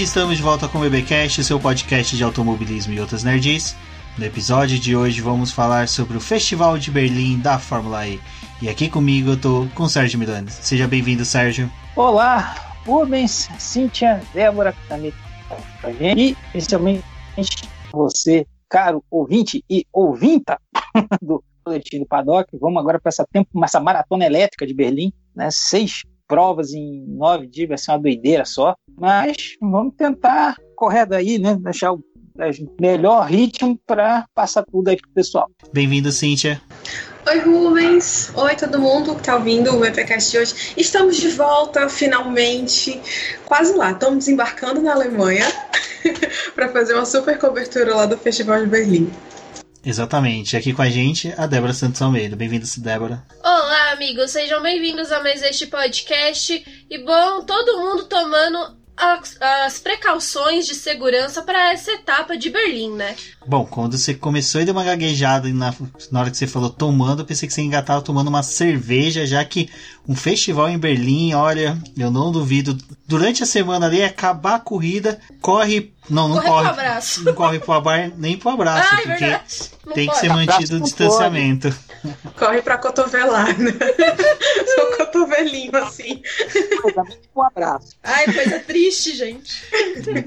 Estamos de volta com o BBcast, seu podcast de automobilismo e outras nerds. No episódio de hoje vamos falar sobre o Festival de Berlim da Fórmula E. E aqui comigo eu tô com o Sérgio Milani. Seja bem-vindo, Sérgio. Olá, Rubens, Cíntia, Débora, que tá e especialmente você, caro ouvinte e ouvinta do Coletivo Paddock. Vamos agora para essa, essa maratona elétrica de Berlim, né? Seis provas em nove dias, vai ser uma doideira só. Mas vamos tentar correr daí, né? Deixar o melhor ritmo para passar tudo aí pro pessoal. Bem-vindo, Cíntia. Oi, Rubens. Oi, todo mundo que está ouvindo o VPcast de hoje. Estamos de volta, finalmente. Quase lá. Estamos desembarcando na Alemanha para fazer uma super cobertura lá do Festival de Berlim. Exatamente. Aqui com a gente, a Débora Santos Almeida. Bem-vinda, Débora. Olá, amigos. Sejam bem-vindos a mais este podcast. E bom, todo mundo tomando as, as precauções de segurança para essa etapa de Berlim, né? Bom, quando você começou e deu uma gaguejada na, na hora que você falou tomando, eu pensei que você engatava tomando uma cerveja, já que um festival em Berlim, olha, eu não duvido. Durante a semana ali, acabar a corrida, corre. Não, não corre. corre pro abraço. Não corre pro abraço, nem pro abraço, Ai, porque não tem pode. que ser mantido o distanciamento. Corre pra cotovelar, né? Só cotovelinho assim. Um abraço. Ai, coisa triste, gente.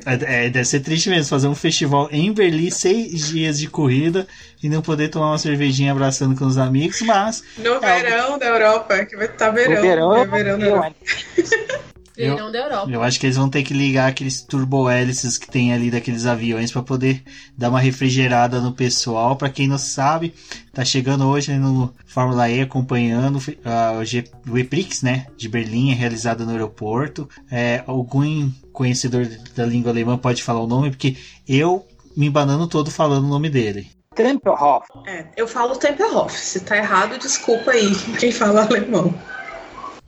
É, deve ser triste mesmo fazer um festival em Berlim, seis dias de corrida e não poder tomar uma cervejinha abraçando com os amigos, mas. No verão da Europa, que vai estar verão. No verão, é eu verão da eu, Verão da Europa. Eu acho que eles vão ter que ligar aqueles turbo-hélices que tem ali daqueles aviões para poder dar uma refrigerada no pessoal. Para quem não sabe, tá chegando hoje no Fórmula E acompanhando uh, o, G, o EPRIX, né, de Berlim, realizado no aeroporto. É, algum conhecedor da língua alemã pode falar o nome, porque eu me embanando todo falando o nome dele. Tempelhof. É, eu falo Tempelhof. Se tá errado, desculpa aí quem fala alemão.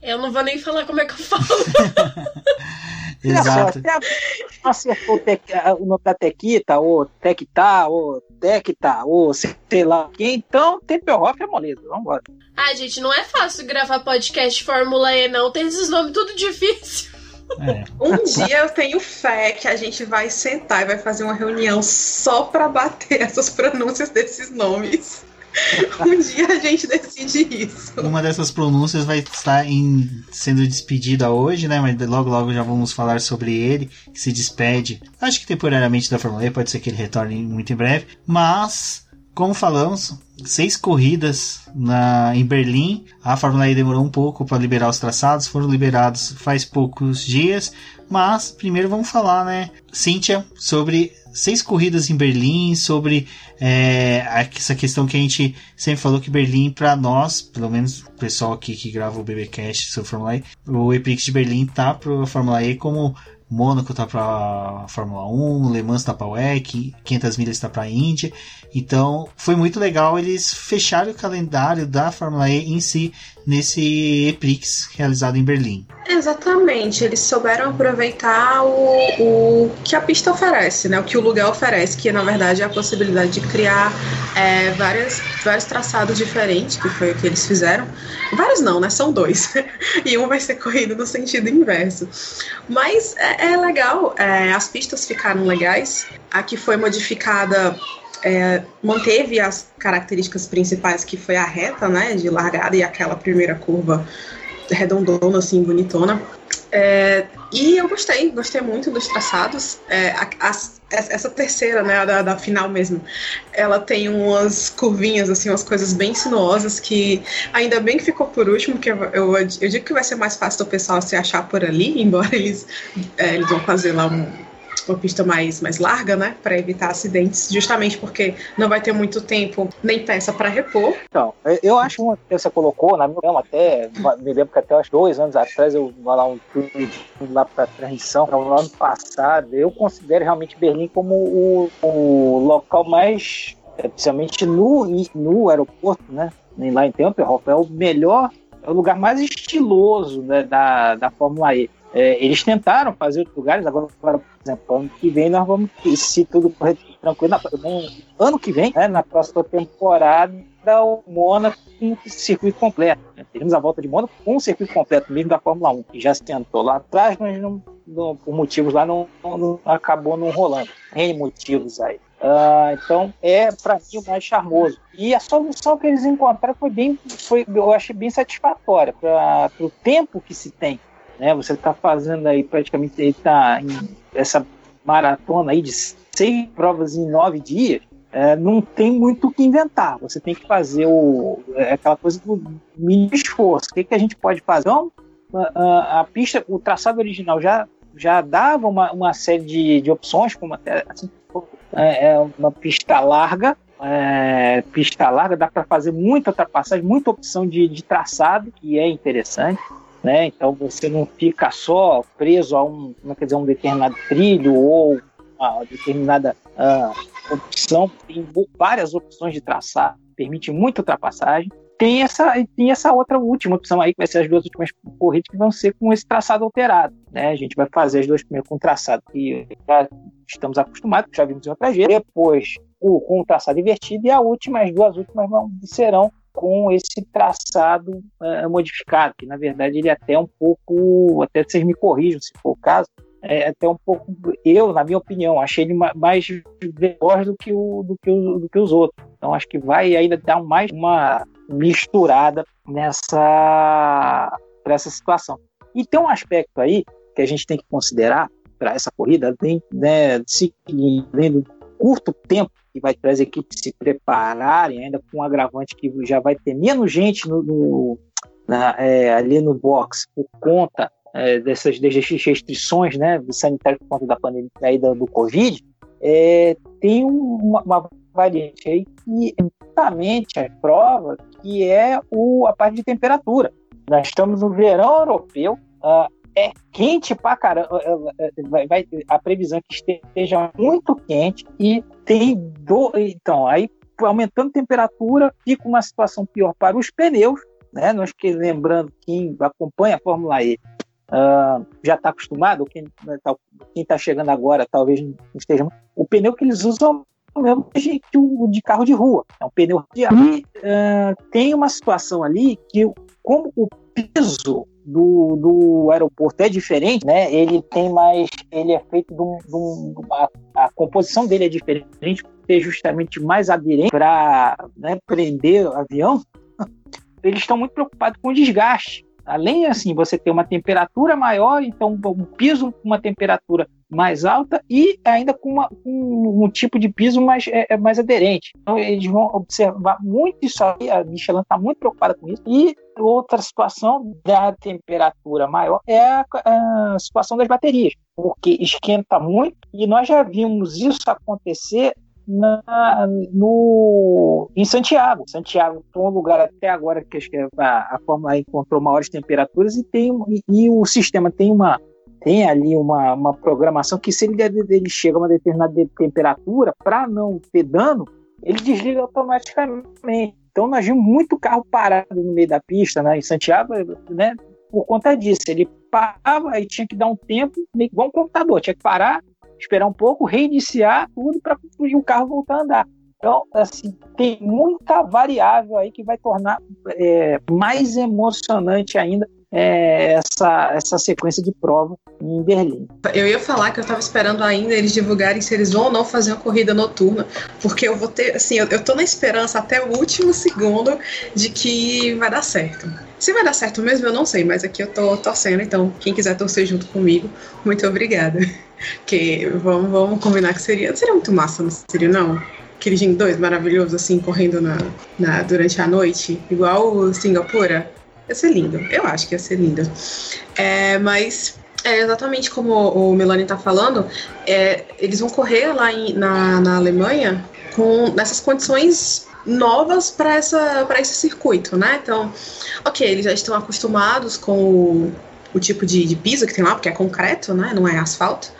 Eu não vou nem falar como é que eu falo. Exato. Olha só, acertou o nome da Tequita, ou Tecta, ou Tecta, ou sei lá quem. Então, Tempelhof é moleza. Vamos embora. Ai, gente, não é fácil gravar podcast Fórmula E, não. Tem esses nomes tudo difícil. É. Um dia eu tenho fé que a gente vai sentar e vai fazer uma reunião só pra bater essas pronúncias desses nomes. Um dia a gente decide isso. Uma dessas pronúncias vai estar em- sendo despedida hoje, né? Mas logo logo já vamos falar sobre ele, que se despede. Acho que temporariamente da Fórmula E, pode ser que ele retorne muito em breve. Mas, como falamos, seis corridas na, em Berlim. A Fórmula E demorou um pouco para liberar os traçados, foram liberados faz poucos dias. Mas primeiro vamos falar, né, Cíntia, sobre seis corridas em Berlim, sobre é, essa questão que a gente sempre falou que Berlim, para nós, pelo menos o pessoal aqui que grava o BBcast sobre Fórmula E, o EPRIX de Berlim tá para a Fórmula E como Mônaco tá para Fórmula 1, Le Mans tá para WEC, 500 milhas tá para Índia. Então, foi muito legal eles fecharem o calendário da Fórmula E em si nesse EPRIX realizado em Berlim. Exatamente, eles souberam aproveitar o, o que a pista oferece, né? O que o lugar oferece, que na verdade é a possibilidade de criar é, várias, vários traçados diferentes, que foi o que eles fizeram. Vários não, né? São dois. e um vai ser corrido no sentido inverso. Mas é, é legal, é, as pistas ficaram legais. A que foi modificada é, manteve as características principais, que foi a reta, né? De largada e aquela primeira curva redondona, assim, bonitona. É, e eu gostei, gostei muito dos traçados. É, essa terceira, né, da, da final mesmo, ela tem umas curvinhas, assim, umas coisas bem sinuosas que ainda bem que ficou por último, que eu, eu, eu digo que vai ser mais fácil do pessoal se achar por ali, embora eles, é, eles vão fazer lá um- uma pista mais, mais larga, né, para evitar acidentes, justamente porque não vai ter muito tempo nem peça para repor. Então, eu- acho uma que você colocou, na minha opinião, até, me lembro que até uns dois anos atrás eu vou lá um tweet lá para transmissão, no ano passado, eu considero realmente Berlim como o, o local mais, é, principalmente no, no aeroporto, né, lá em Tempelhof, é o melhor, é o lugar mais estiloso né, da, da Fórmula E. É, eles tentaram fazer outros lugares, agora, por exemplo, ano que vem nós vamos, se tudo correr tranquilo, na, ano que vem, né, na próxima temporada, o Mônaco com circuito completo. Né? Teremos a volta de Mônaco com um circuito completo, mesmo da Fórmula 1, que já se tentou lá atrás, mas não, não por motivos lá não, não, acabou não rolando. Tem motivos aí. Uh, então é para mim o mais charmoso. E a solução que eles encontraram foi bem, foi, eu achei bem satisfatória para o tempo que se tem. Né? Você está fazendo aí praticamente está em essa maratona aí de seis provas em nove dias. É, não tem muito o que inventar. Você tem que fazer o, é, aquela coisa do mínimo esforço. O que, que a gente pode fazer? Então, a, a, a pista, o traçado original já, já dava uma, uma série de, de opções, como até assim, é, é uma pista larga, é, pista larga, dá para fazer muita ultrapassagem, muita opção de, de traçado, que é interessante. Né? Então você não fica só preso a um, quer dizer, um determinado trilho ou uma determinada uh, opção, tem várias opções de traçar, permite muita ultrapassagem. Tem essa, tem essa outra última opção aí, que vai ser as duas últimas corridas, que vão ser com esse traçado alterado. Né? A gente vai fazer as duas primeiras com traçado que já estamos acostumados, já vimos em outras vezes. Depois com o traçado invertido e a última, as duas últimas vão, serão com esse traçado uh, modificado, que na verdade ele é até um pouco, até vocês me corrijam se for o caso, é até um pouco, eu, na minha opinião, achei ele mais veloz do que, o, do, que o, do que os outros. Então acho que vai ainda dar mais uma misturada nessa essa situação. E tem um aspecto aí que a gente tem que considerar para essa corrida, além, né, além do curto tempo que vai trazer as equipes se prepararem, ainda com um agravante que já vai ter menos gente no, no na, é, ali no box por conta é, dessas, dessas restrições né, sanitárias por conta da pandemia aí do, Covid, é, tem uma, uma, variante aí que é justamente a prova que é o, a parte de temperatura. Nós estamos no verão europeu, uh, é quente pra caramba, vai, vai, a previsão é que esteja muito quente e tem do, então aí aumentando temperatura fica uma situação pior para os pneus, né? Nós que lembrando quem acompanha a Fórmula E uh, já está acostumado, quem está tá chegando agora talvez não esteja. O pneu que eles usam é o mesmo o de carro de rua, é um pneu de ar. E uh, tem uma situação ali que, como o piso do, do aeroporto é diferente, né? Ele tem mais, ele é feito de, um, de um, a, a, composição dele é diferente, ser justamente mais aderente para né, prender o avião. Eles estão muito preocupados com o desgaste além assim, você ter uma temperatura maior, então um piso com uma temperatura mais alta e ainda com, uma, um, um, tipo de piso mais, é, é, mais aderente. Então eles vão observar muito isso aí, a Michelin está muito preocupada com isso. E outra situação da temperatura maior é a, a situação das baterias, porque esquenta muito e nós já vimos isso acontecer na, no, em Santiago. Santiago foi um lugar até agora que a, a Fórmula encontrou maiores temperaturas e, tem, e, e, o sistema tem uma tem ali uma, uma programação que se ele, ele chega a uma determinada temperatura, para não ter dano, ele desliga automaticamente. Então nós vimos muito carro parado no meio da pista, né, em Santiago, né, por conta disso. Ele parava e tinha que dar um tempo, igual um computador, tinha que parar, esperar um pouco, reiniciar tudo para o carro voltar a andar. Então, assim, tem muita variável aí que vai tornar é, mais emocionante ainda é, essa, essa sequência de prova em Berlim. Eu ia falar que eu estava esperando ainda eles divulgarem se eles vão ou não fazer uma corrida noturna, porque eu vou ter, assim, eu, eu tô na esperança até o último segundo de que vai dar certo. Se vai dar certo mesmo, eu não sei, mas aqui eu tô torcendo, então quem quiser torcer junto comigo, muito obrigada. Que vamos, vamos combinar que seria. Seria muito massa, não seria, não? Aquele Gen 2 maravilhoso, assim, correndo na, na, durante a noite, igual Singapura. Ia ser lindo. Eu acho que ia ser lindo. É, mas é exatamente como o Melanie está falando, é, eles vão correr lá em, na, na Alemanha com nessas condições novas para esse circuito, né? Então, ok, eles já estão acostumados com o, o tipo de, de, piso que tem lá, porque é concreto, né? Não é asfalto.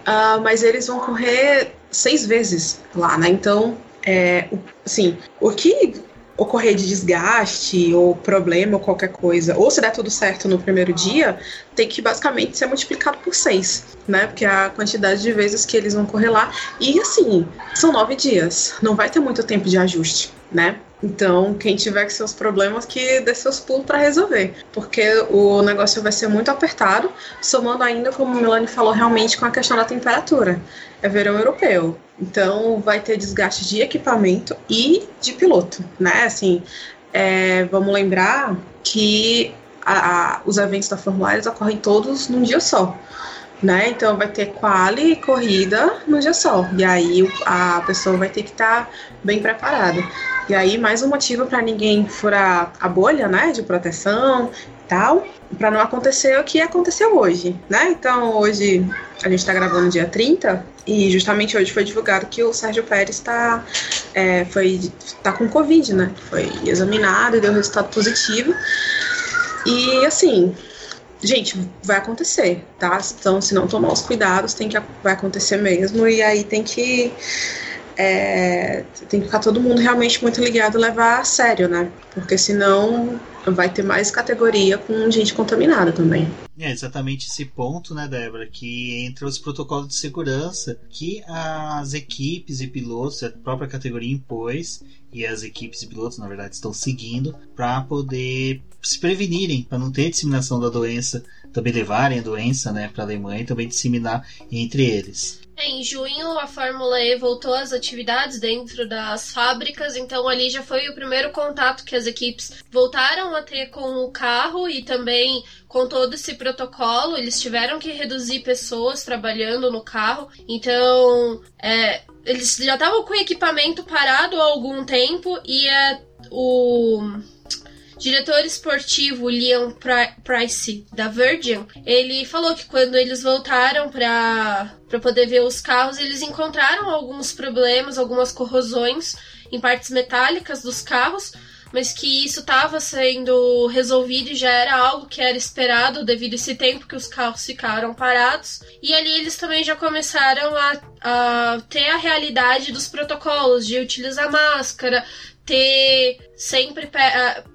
Uh, mas eles vão correr seis vezes lá, né? Então, é, assim, o que ocorrer de desgaste ou problema ou qualquer coisa, ou se der tudo certo no primeiro dia, tem que basicamente ser multiplicado por seis, né? Porque a quantidade de vezes que eles vão correr lá. E assim, são nove dias, não vai ter muito tempo de ajuste, né? Então, quem tiver com seus problemas, que dê seus pulos para resolver. Porque o negócio vai ser muito apertado, somando ainda, como o Melanie falou, realmente com a questão da temperatura. É verão europeu. Então, vai ter desgaste de equipamento e de piloto, né? Assim, é, vamos lembrar que a, a, os eventos da Fórmula 1 ocorrem todos num dia só né? Então vai ter quali e corrida no dia só. E aí a pessoa vai ter que estar tá bem preparada. E aí mais um motivo para ninguém furar a bolha, né, de proteção e tal, para não acontecer o que aconteceu hoje, né? Então hoje a gente está gravando dia 30 e justamente hoje foi divulgado que o Sérgio Pérez está é, foi tá com covid, né? Foi examinado e deu resultado positivo. E assim, gente, vai acontecer, tá? Então, se não tomar os cuidados, tem que vai acontecer mesmo e aí tem que é, tem que ficar todo mundo realmente muito ligado e levar a sério, né? Porque senão vai ter mais categoria com gente contaminada também. É exatamente esse ponto, né, Débora, que entra os protocolos de segurança que as equipes e pilotos, a própria categoria impôs, e as equipes e pilotos, na verdade, estão seguindo para poder se prevenirem, para não ter disseminação da doença, também levarem a doença né, para a Alemanha e também disseminar entre eles. Em junho, a Fórmula E voltou às atividades dentro das fábricas, então ali já foi o primeiro contato que as equipes voltaram a ter com o carro e também com todo esse protocolo. Eles tiveram que reduzir pessoas trabalhando no carro, então é, eles já estavam com o equipamento parado há algum tempo e é, o diretor esportivo Liam Price da Virgin, ele falou que quando eles voltaram para poder ver os carros, eles encontraram alguns problemas, algumas corrosões em partes metálicas dos carros, mas que isso estava sendo resolvido e já era algo que era esperado devido a esse tempo que os carros ficaram parados. E ali eles também já começaram a, a ter a realidade dos protocolos de utilizar máscara, ter sempre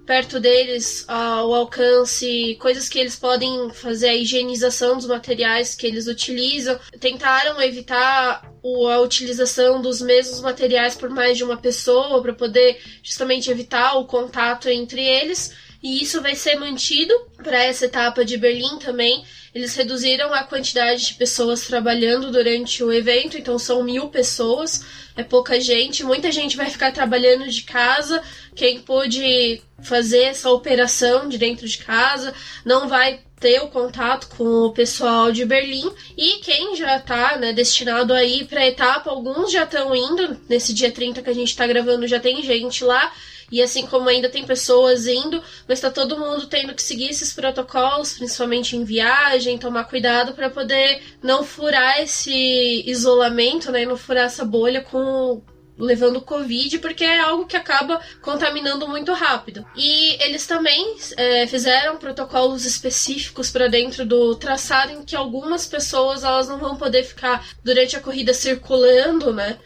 perto deles uh, o alcance, coisas que eles podem fazer a higienização dos materiais que eles utilizam. Tentaram evitar a utilização dos mesmos materiais por mais de uma pessoa para poder justamente evitar o contato entre eles. E isso vai ser mantido para essa etapa de Berlim também. Eles reduziram a quantidade de pessoas trabalhando durante o evento, então são mil pessoas, é pouca gente. Muita gente vai ficar trabalhando de casa. Quem pôde fazer essa operação de dentro de casa não vai ter o contato com o pessoal de Berlim e quem já está né, destinado a ir para a etapa, alguns já estão indo. Nesse dia 30 que a gente está gravando, já tem gente lá. E assim como ainda tem pessoas indo, mas está todo mundo tendo que seguir esses protocolos, principalmente em viagem, tomar cuidado para poder não furar esse isolamento, né? Não furar essa bolha com levando Covid, porque é algo que acaba contaminando muito rápido. E eles também é, fizeram protocolos específicos para dentro do traçado em que algumas pessoas elas não vão poder ficar durante a corrida circulando, né,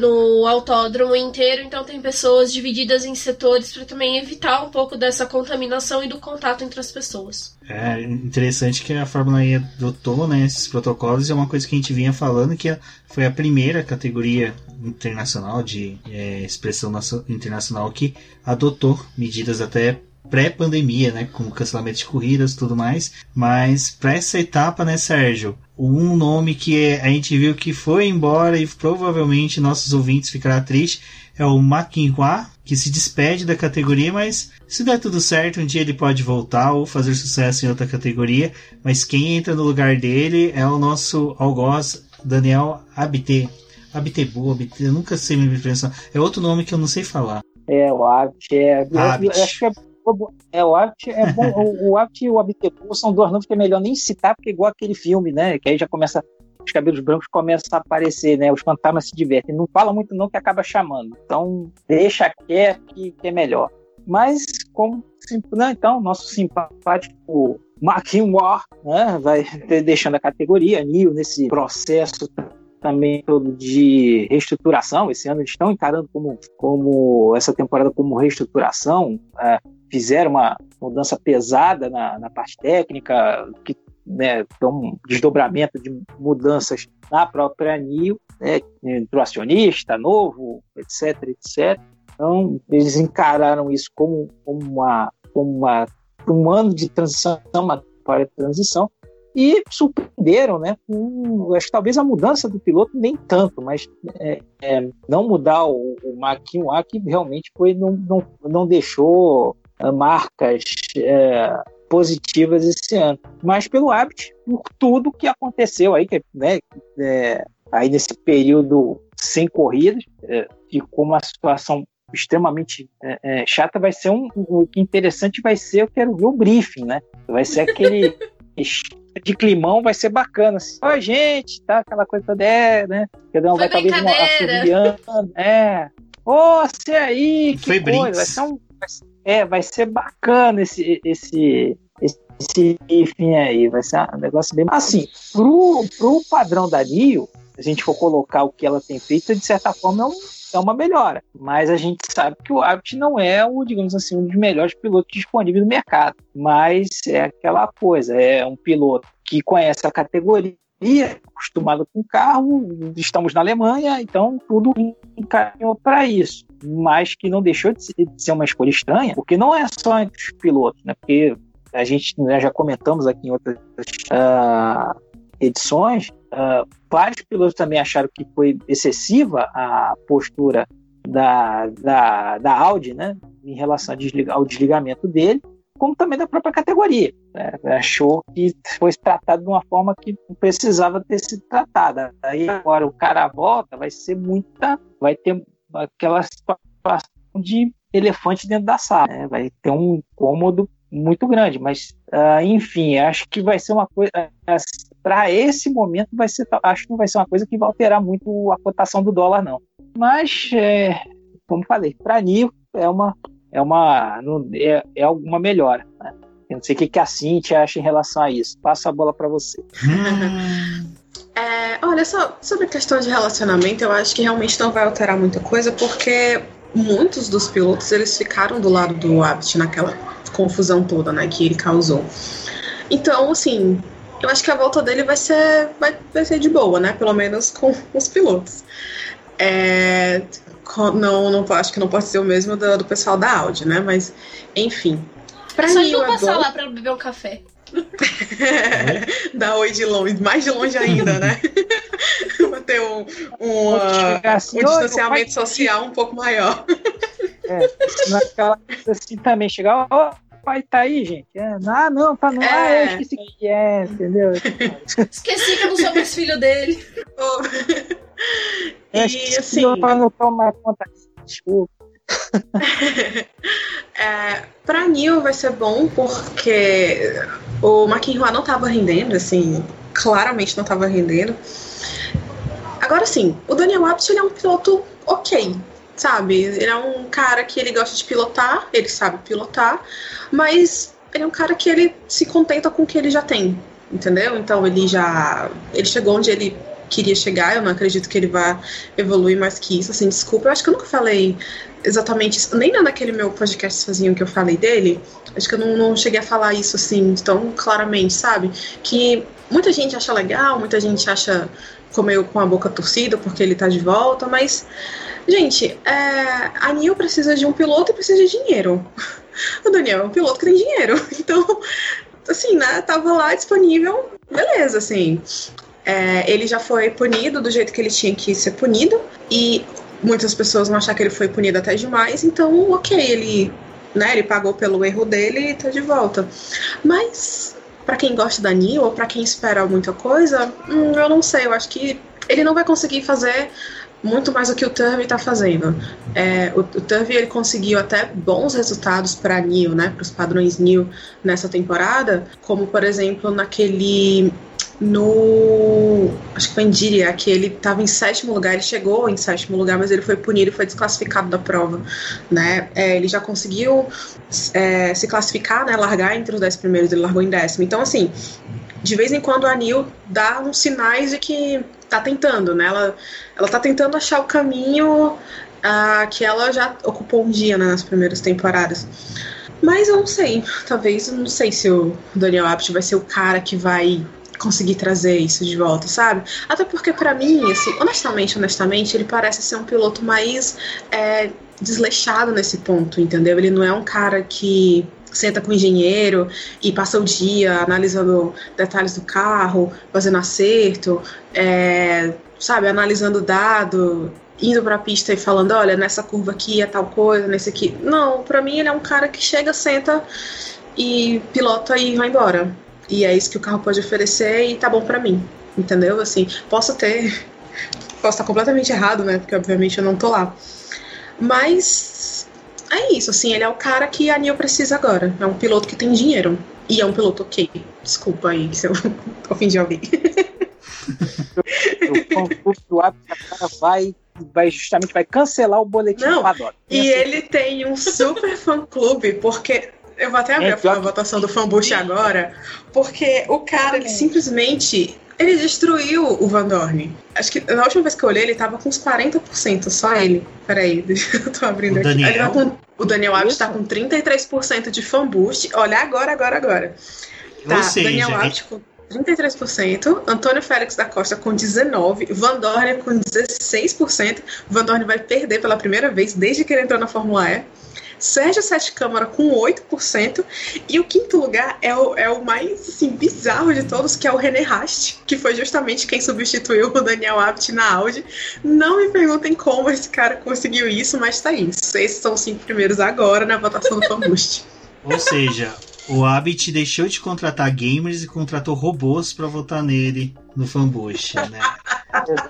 no autódromo inteiro. Então tem pessoas divididas em setores para também evitar um pouco dessa contaminação e do contato entre as pessoas. É interessante que a Fórmula E adotou né, esses protocolos é uma coisa que a gente vinha falando que foi a primeira categoria internacional de é, expressão internacional que adotou medidas até pré-pandemia, né, com cancelamento de corridas tudo mais. Mas para essa etapa, né, Sérgio, um nome que a gente viu que foi embora e provavelmente nossos ouvintes ficará triste é o Maquinhua, que se despede da categoria, mas se der tudo certo, um dia ele pode voltar ou fazer sucesso em outra categoria. Mas quem entra no lugar dele é o nosso algoz Daniel Abte. Abtebu, Abte, eu nunca sei me pronunciar. É outro nome que eu não sei falar. É, o Abt é. Abt. acho que é, é o Abt é bom. o, o Abt e o Abtebu são dois nomes que é melhor nem citar, porque é igual aquele filme, né? Que aí já começa os cabelos brancos começam a aparecer, né? Os fantasmas se divertem. Não fala muito não que acaba chamando. Então, deixa quieto que, que é melhor. Mas, como né, então, nosso simpático Marquinhos War né, vai deixando a categoria, Nil, nesse processo também todo de reestruturação. Esse ano eles estão encarando como, como essa temporada como reestruturação. É, fizeram uma mudança pesada na, na parte técnica, que né, um desdobramento de mudanças na própria ANIL, né, entrou acionista novo, etc, etc. Então, eles encararam isso como, como, uma, como uma, um ano de transição, uma para transição, e surpreenderam, né? Com, acho que talvez a mudança do piloto nem tanto, mas é, é, não mudar o, o Mach 1A que realmente foi não, não, não deixou uh, marcas é, positivas esse ano, mas pelo hábito por tudo que aconteceu aí, que, né? É, aí nesse período sem corridas, é, ficou uma situação extremamente é, é, chata, vai ser um, o que interessante vai ser, eu quero ver o briefing, né? Vai ser aquele de climão, vai ser bacana. Assim. Oi, gente, tá? Aquela coisa toda, é, né? Cada um vai talvez uma assobiando, é. Ô, oh, você aí, que Foi coisa, vai ser um, é, vai ser bacana esse, esse, esse briefing aí, vai ser um negócio bem... Assim, pro, pro padrão da NIO, se a gente for colocar o que ela tem feito, de certa forma é um é uma melhora. Mas a gente sabe que o Abt não é o, digamos assim, um dos melhores pilotos disponíveis no mercado. Mas é aquela coisa, é um piloto que conhece a categoria, acostumado com carro, estamos na Alemanha, então tudo encaminhou para isso. Mas que não deixou de ser uma escolha estranha, porque não é só entre os pilotos, né? Porque a gente né, já comentamos aqui em outras uh, edições, uh, vários pilotos também acharam que foi excessiva a postura da, da, da Audi, né, em relação ao desligamento dele, como também da própria categoria. Né, achou que foi tratado de uma forma que não precisava ter sido tratada. Aí agora o cara volta, vai ser muita, vai ter aquela situação de elefante dentro da sala, né, vai ter um incômodo muito grande, mas uh, enfim, acho que vai ser uma coisa uh, para esse momento vai ser, acho que não vai ser uma coisa que vai alterar muito a cotação do dólar não. Mas é, como falei, para NIO é uma é uma é, é alguma melhora. Né? Eu não sei o que, que a Cintia acha em relação a isso. Passo a bola para você. É, olha, só sobre a questão de relacionamento, eu acho que realmente não vai alterar muita coisa, porque muitos dos pilotos eles ficaram do lado do Abt naquela confusão toda, né, que ele causou. Então, assim, eu acho que a volta dele vai ser, vai, vai ser de boa, né? Pelo menos com os pilotos. É, não, não, acho que não pode ser o mesmo do, do pessoal da Audi, né? Mas, enfim. Pra Só mim, não passar bom... lá pra beber um café. Dá oi de longe, mais de longe ainda, né? ter um, um, assim, um distanciamento social um pouco maior. É, naquela assim também, chegar, ó, pai tá aí, gente. É, ah, não, tá não. É. Ah, eu esqueci que é, entendeu? esqueci que eu não sou mais filho dele. é, e assim. Eu não tomar conta. Desculpa. é, pra Neil vai ser bom porque o McInroy não tava rendendo, assim, claramente não tava rendendo. Agora sim, o Daniel ele é um piloto ok, sabe? Ele é um cara que ele gosta de pilotar, ele sabe pilotar, mas ele é um cara que ele se contenta com o que ele já tem, entendeu? Então ele já ele chegou onde ele queria chegar, eu não acredito que ele vá evoluir mais que isso, assim, desculpa, eu acho que eu nunca falei exatamente isso, nem naquele meu podcast sozinho que eu falei dele, acho que eu não, não cheguei a falar isso assim tão claramente, sabe? Que muita gente acha legal, muita gente acha comeu com a boca torcida porque ele tá de volta, mas Gente, é, a Nil precisa de um piloto e precisa de dinheiro. O Daniel é um piloto que tem dinheiro. Então, assim, né? Tava lá disponível, beleza, assim. É, ele já foi punido do jeito que ele tinha que ser punido. E muitas pessoas vão achar que ele foi punido até demais. Então, ok, ele, né, ele pagou pelo erro dele e tá de volta. Mas, para quem gosta da Nil ou para quem espera muita coisa, hum, eu não sei. Eu acho que ele não vai conseguir fazer muito mais do que o Turvey está fazendo. É, o, o Turvey ele conseguiu até bons resultados para New, né, para os padrões New nessa temporada, como por exemplo naquele no acho que foi em Diria, que ele estava em sétimo lugar, ele chegou em sétimo lugar, mas ele foi punido e foi desclassificado da prova, né? É, ele já conseguiu é, se classificar, né? Largar entre os dez primeiros, ele largou em décimo. Então assim, de vez em quando a Nil dá uns sinais de que tá tentando, né? Ela, ela tá tentando achar o caminho uh, que ela já ocupou um dia né, nas primeiras temporadas. Mas eu não sei, talvez, eu não sei se o Daniel Abt vai ser o cara que vai conseguir trazer isso de volta, sabe? Até porque para mim, assim, honestamente, honestamente, ele parece ser um piloto mais é, desleixado nesse ponto, entendeu? Ele não é um cara que senta com o engenheiro e passa o dia analisando detalhes do carro, fazendo acerto, é, sabe, analisando dado, indo para a pista e falando, olha, nessa curva aqui é tal coisa, nesse aqui. Não, para mim ele é um cara que chega, senta e pilota e vai embora. E é isso que o carro pode oferecer e tá bom para mim. Entendeu? Assim, posso ter posso estar completamente errado, né? Porque obviamente eu não tô lá. Mas é isso, assim, ele é o cara que a Neil precisa agora. É um piloto que tem dinheiro. E é um piloto ok. Desculpa aí se eu ofendi alguém. o fã vai vai justamente vai cancelar o boletim Não, Paddock. E assim. ele tem um super fã clube, porque eu vou até abrir é, a, a votação do fanbush agora, porque o cara, ele simplesmente ele destruiu o Van Dorn. Acho que na última vez que eu olhei, ele tava com uns 40%, só ele. Peraí, eu tô abrindo o aqui. Daniel? Tá com, o Daniel Alves tá com 33% de fan boost. Olha agora, agora, agora. Tá, Ou seja, Daniel Alves com 33%, Antônio Félix da Costa com 19%, Van Dorn com 16%. Van Dorn vai perder pela primeira vez desde que ele entrou na Fórmula E. Sérgio Sete Câmara com 8%. E o quinto lugar é o, é o mais assim, bizarro de todos, que é o René Rast, que foi justamente quem substituiu o Daniel Abt na Audi. Não me perguntem como esse cara conseguiu isso, mas tá aí. Esses são os cinco primeiros agora na votação do Combust. Ou seja, o Abit deixou de contratar gamers e contratou robôs para votar nele no fanbush, né?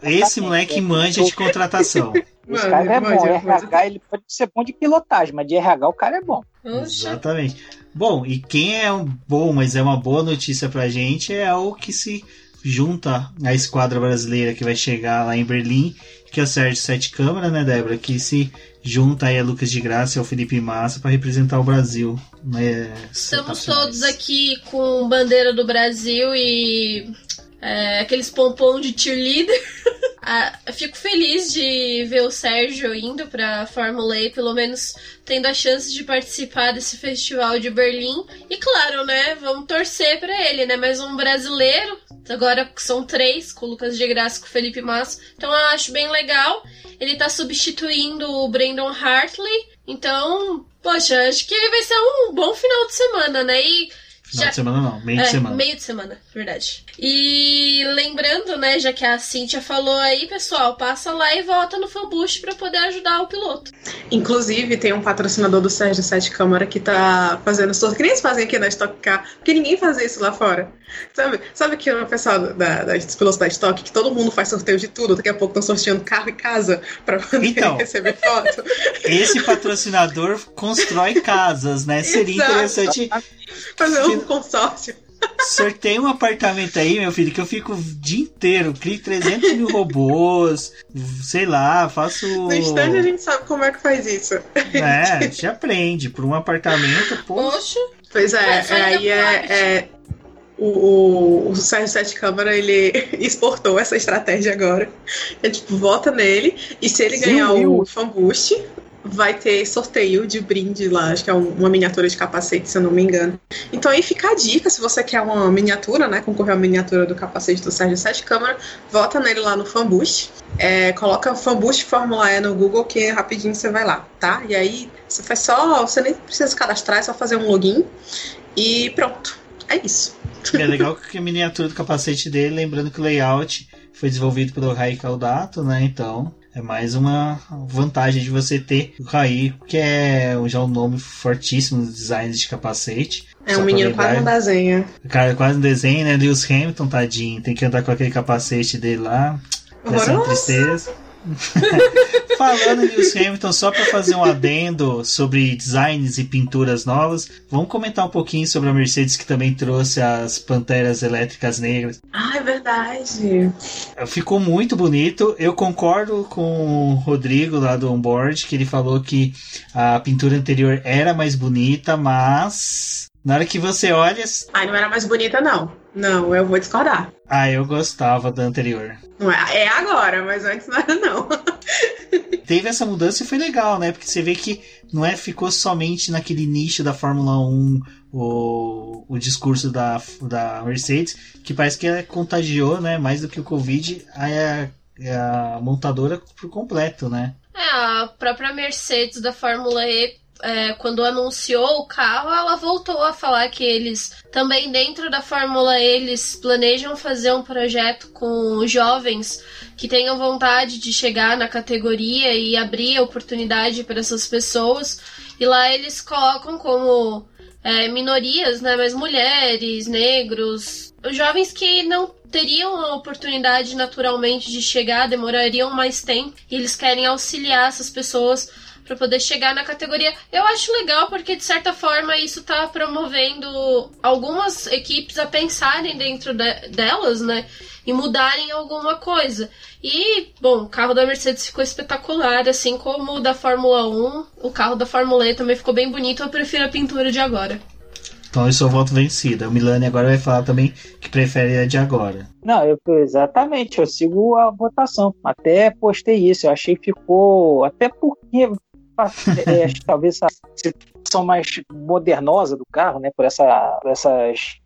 Esse moleque manja de contratação. Esse mano, cara é bom. RH ele pode ser bom de pilotagem, mas de RH o cara é bom. Exatamente. Bom, e quem é um bom, mas é uma boa notícia pra gente é o que se junta à esquadra brasileira que vai chegar lá em Berlim, que é o Sérgio Sete Câmara, né, Débora? Que se junta aí a Lucas de Graça e ao Felipe Massa para representar o Brasil. Né, Estamos todos aqui com bandeira do Brasil e é, aqueles pompom de cheerleader. ah, fico feliz de ver o Sérgio indo para Fórmula E, pelo menos tendo a chance de participar desse festival de Berlim. E claro, né, vamos torcer para ele, né? Mais um brasileiro, agora são três, com o Lucas de Graça e com o Felipe Massa. Então eu acho bem legal. Ele tá substituindo o Brandon Hartley. Então, poxa, acho que vai ser um bom final de semana, né? E Final já... de semana não, meio é, de semana. Meio de semana, verdade. E lembrando, né, já que a Cintia falou aí, pessoal, passa lá e vota no Fanbush para poder ajudar o piloto. Inclusive, tem um patrocinador do Sérgio Sete Câmara que tá fazendo sorteio. Que nem eles fazem aqui na Stock Car, porque ninguém faz isso lá fora. Sabe, sabe que o pessoal da, da, dos pilotos da Stock, que todo mundo faz sorteio de tudo, daqui a pouco estão sorteando carro e casa para poder então, receber foto. Esse patrocinador constrói casas, né? Seria Exato. interessante fazer um consórcio. Sorteia um apartamento aí, meu filho, que eu fico o dia inteiro. Crio 300 mil robôs, sei lá, faço. No instante a gente sabe como é que faz isso. É, a gente aprende. Por um apartamento, poxa. Pois é, aí é, é, o, o, Sérgio Sete Câmara ele exportou essa estratégia agora. É tipo, vota nele e se ele Sim, ganhar o Fanboost, vai ter sorteio de brinde lá, acho que é uma miniatura de capacete, se eu não me engano. Então aí fica a dica, se você quer uma miniatura, né, concorrer à miniatura do capacete do Sérgio Sete Câmara, vota nele lá no Fanboost, é, coloca Fanboost Fórmula E no Google que rapidinho você vai lá, tá? E aí você faz só, você nem precisa cadastrar, é só fazer um login e pronto. É isso. É legal que a miniatura do capacete dele, lembrando que o layout foi desenvolvido pelo Rai Caldato, né? Então é mais uma vantagem de você ter o Rai, que é já um nome fortíssimo no design de capacete. É um menino quase um desenho. Cara, quase um desenho, né? Lewis Hamilton, tadinho, tem que andar com aquele capacete dele lá. Essa é tristeza. Falando em Lewis Hamilton, só para fazer um adendo sobre designs e pinturas novas, vamos comentar um pouquinho sobre a Mercedes que também trouxe as Panteras Elétricas Negras. Ah, é verdade. Ficou muito bonito. Eu concordo com o Rodrigo lá do onboard, que ele falou que a pintura anterior era mais bonita, mas na hora que você olha. Ai, não era mais bonita, não. Não, eu vou discordar. Ah, eu gostava da anterior. É, é agora, mas antes não era não. Teve essa mudança e foi legal, né? Porque você vê que não é ficou somente naquele nicho da Fórmula 1 o, o discurso da, da Mercedes, que parece que contagiou, né? Mais do que o Covid, a, a montadora por completo, né? É, a própria Mercedes da Fórmula E é, quando anunciou o carro, ela voltou a falar que eles também dentro da Fórmula eles planejam fazer um projeto com jovens que tenham vontade de chegar na categoria e abrir oportunidade para essas pessoas. E lá eles colocam como é, minorias, né, mas mulheres, negros, jovens que não teriam a oportunidade naturalmente de chegar, demorariam mais tempo, e eles querem auxiliar essas pessoas para poder chegar na categoria. Eu acho legal porque de certa forma isso tá promovendo algumas equipes a pensarem dentro de, delas, né? E mudarem alguma coisa. E, bom, o carro da Mercedes ficou espetacular, assim como o da Fórmula 1. O carro da Fórmula E também ficou bem bonito. Eu prefiro a pintura de agora. Então eu sou voto vencida. O Milani agora vai falar também que prefere a de agora. Não, eu, exatamente, eu sigo a votação. Até postei isso, eu achei que ficou. Até porque é, acho que talvez essa situação mais modernosa do carro, né? Por essa, por essas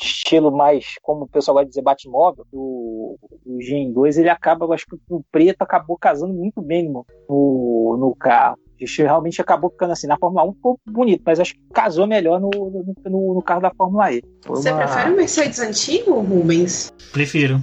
estilo mais, como o pessoal gosta de dizer, Batmóvel, o, o Gen 2, ele acaba, acho que o preto acabou casando muito bem no, no, carro. Isso realmente acabou ficando assim. Na Fórmula 1 ficou bonito, mas acho que casou melhor no, no, no carro da Fórmula E. Você uma... prefere o Mercedes antigo, Rubens? Prefiro.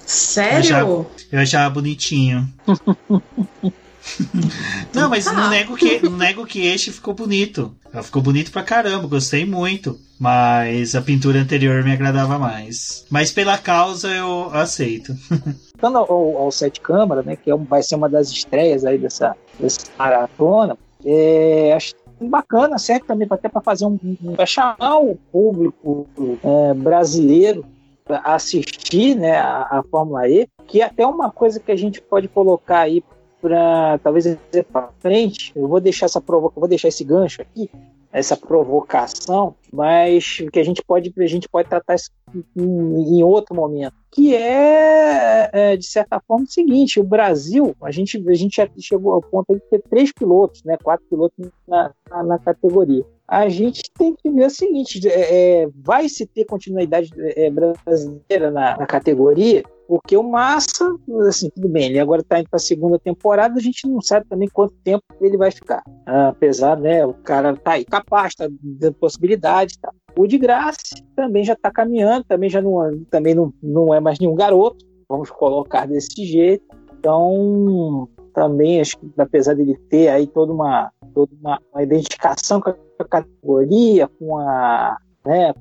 Sério? Eu achava bonitinho. não, mas não tá. nego, que, não nego que este ficou bonito. Ficou bonito pra caramba, gostei muito. Mas a pintura anterior me agradava mais. Mas pela causa eu aceito. Voltando ao, ao Sete Câmara, né, que é, vai ser uma das estreias aí dessa, dessa maratona, é, acho bacana, certo? Também até para fazer um, um para chamar o público é, brasileiro a assistir né, a, a Fórmula E, que é até uma coisa que a gente pode colocar aí para talvez para frente, eu vou deixar essa provoca, vou deixar esse gancho aqui, essa provocação, mas que a gente pode a gente pode tratar isso em, em outro momento, que é, é, de certa forma o seguinte, o Brasil, a gente a gente já chegou ao ponto de ter três pilotos, né, quatro pilotos na, na, na categoria. A gente tem que ver o seguinte: é, é vai se ter continuidade é, brasileira na, na, categoria, porque o Massa, assim, tudo bem, ele agora está indo para a segunda temporada, a gente não sabe também quanto tempo ele vai ficar. Apesar, né, o cara tá aí capaz, está dando possibilidades, tá. O de Graça também já está caminhando, também já não, também não, não é mais nenhum garoto, vamos colocar desse jeito. Então, também acho que apesar dele ter aí toda uma, toda uma, uma identificação com a categoria, com a né,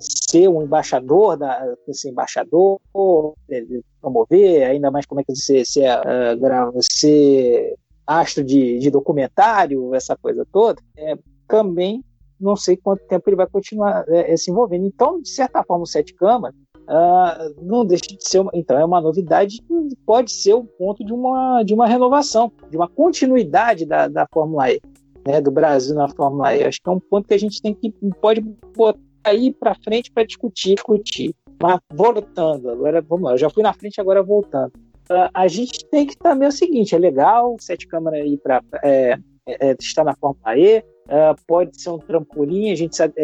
ser um embaixador, da, embaixador, promover, ainda mais como é que você, você, uh, você astro de, de documentário, essa coisa toda, é, também não sei quanto tempo ele vai continuar é, se envolvendo. Então, de certa forma, o Sete Câmara uh, não deixa de ser uma, então é uma novidade que pode ser o ponto de uma, de uma renovação, de uma continuidade da, da Fórmula E né, do Brasil na Fórmula E. Acho que é um ponto que a gente tem que pode botar aí para frente para discutir, discutir. Mas voltando, agora vamos lá, eu já fui na frente, agora voltando. Uh, a gente tem que também é o seguinte: é legal, sete câmeras aí para é, é, estar na Fórmula E, uh, pode ser um trampolim, a gente sabe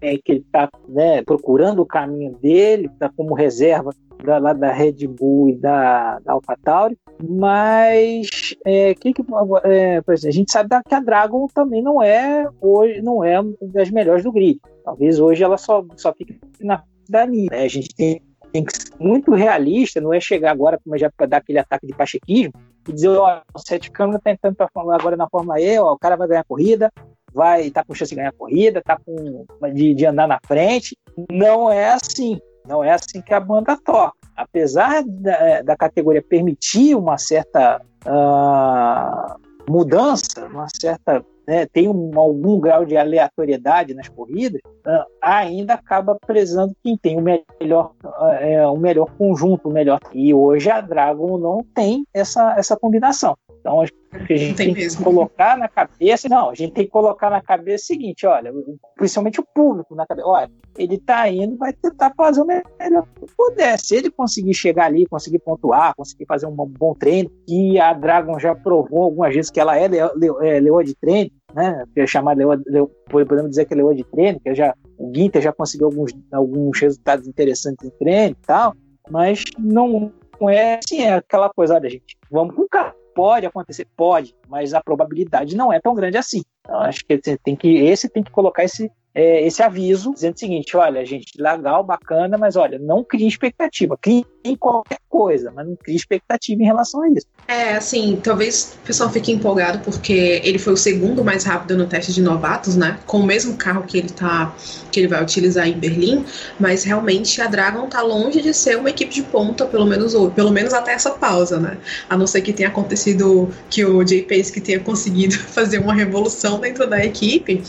é, que ele está né, procurando o caminho dele, está como reserva da, lá da Red Bull e da, da AlphaTauri, mas é, que que, é, exemplo, a gente sabe que a Dragon também não é hoje não é das melhores do grid. Talvez hoje ela só, só fique na linha. Né? A gente tem, tem, que ser muito realista, não é chegar agora como já para dar aquele ataque de pachequismo e dizer, ó, o Sete Câmara está entrando agora na Fórmula E, ó, o cara vai ganhar a corrida, vai tá com chance de ganhar a corrida, tá com de, de andar na frente. Não é assim. Não é assim que a banda toca. Apesar da, da categoria permitir uma certa uh, mudança, uma certa né, tem um, algum grau de aleatoriedade nas corridas, uh, ainda acaba prezando quem tem o melhor, uh, o melhor conjunto, o melhor. E hoje a Dragon não tem essa, essa combinação. Então, acho que a gente tem, tem que colocar na cabeça, não, a gente tem que colocar na cabeça o seguinte, olha, principalmente o público na cabeça, olha, ele tá indo, vai tentar fazer o melhor que puder. Se ele conseguir chegar ali, conseguir pontuar, conseguir fazer um bom treino, e a Dragon já provou algumas vezes que ela é, é leoa de treino, né? Que é chamada leoa, leoa, podemos dizer que é leoa de treino, que já, o Guinter já conseguiu alguns, alguns resultados interessantes em treino e tal, mas não é assim, é aquela coisa, olha, gente, vamos com calma Pode acontecer? Pode, mas a probabilidade não é tão grande assim. Então, acho que tem que esse tem que colocar esse é, esse aviso, dizendo o seguinte: olha, gente, legal, bacana, mas olha, não crie expectativa. Crie em qualquer coisa, mas não crie expectativa em relação a isso. É, assim, talvez o pessoal fique empolgado porque ele foi o segundo mais rápido no teste de novatos, né? Com o mesmo carro que ele tá, que ele vai utilizar em Berlim, mas realmente a Dragon tá longe de ser uma equipe de ponta, pelo menos pelo menos até essa pausa, né? A não ser que tenha acontecido que o Jay Pace que tenha conseguido fazer uma revolução dentro da equipe,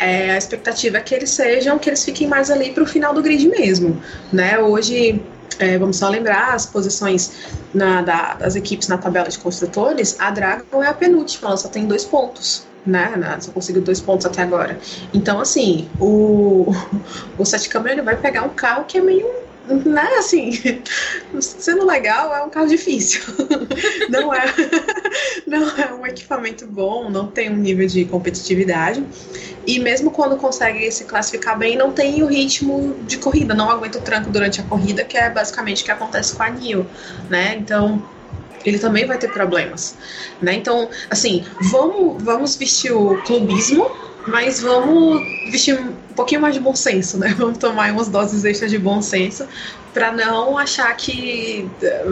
é, a expectativa é que eles sejam, que eles fiquem mais ali para o final do grid mesmo, né? Hoje é, vamos só lembrar as posições na, da, das equipes na tabela de construtores. A Dragon é a penúltima, ela só tem dois pontos. Né, só conseguiu dois pontos até agora. Então, assim, o, o Sete Câmara vai pegar um carro que é meio né, assim, sendo legal, é um carro difícil. Não é, não é um equipamento bom, não tem um nível de competitividade. E mesmo quando consegue se classificar bem, não tem o ritmo de corrida, não aguenta o tranco durante a corrida, que é basicamente o que acontece com a Nil, né? Então, ele também vai ter problemas, né? Então, assim, vamos, vamos vestir o clubismo, mas vamos vestir um pouquinho mais de bom senso, né? Vamos tomar umas doses extras de bom senso para não achar que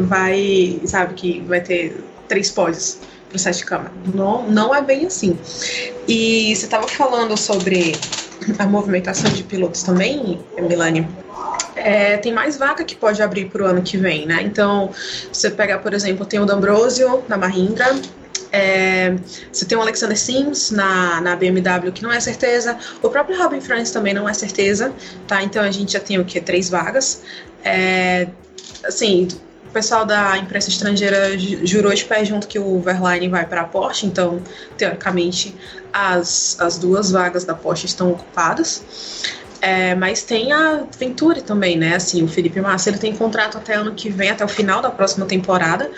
vai, sabe, que vai ter três pódios pro sete câmara. Não, não é bem assim. E você estava falando sobre a movimentação de pilotos também, Milani. É, tem mais vaga que pode abrir para o ano que vem, né? Então, você pega, por exemplo, tem o D'Ambrosio na Mahindra, é, você tem o Alexander Sims na, na BMW, que não é certeza. O próprio Robin France também não é certeza, tá? Então a gente já tem o que? Três vagas. É, assim, o pessoal da imprensa estrangeira jurou de pé junto que o Verlaine vai para a Porsche, então, teoricamente, as, as duas vagas da Porsche estão ocupadas. É, mas tem a Venturi também, né? Assim, o Felipe Massa ele tem contrato até ano que vem, até o final da próxima temporada,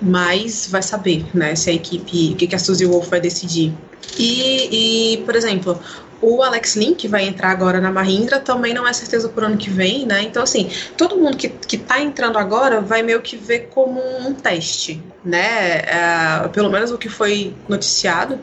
mas vai saber, né? Se a equipe, o que, que a Suzy Wolf vai decidir. E, e, por exemplo, o Alex Link vai entrar agora na Mahindra, também não é certeza por ano que vem, né? Então, assim, todo mundo que, que tá entrando agora vai meio que ver como um teste, né? É, pelo menos o que foi noticiado.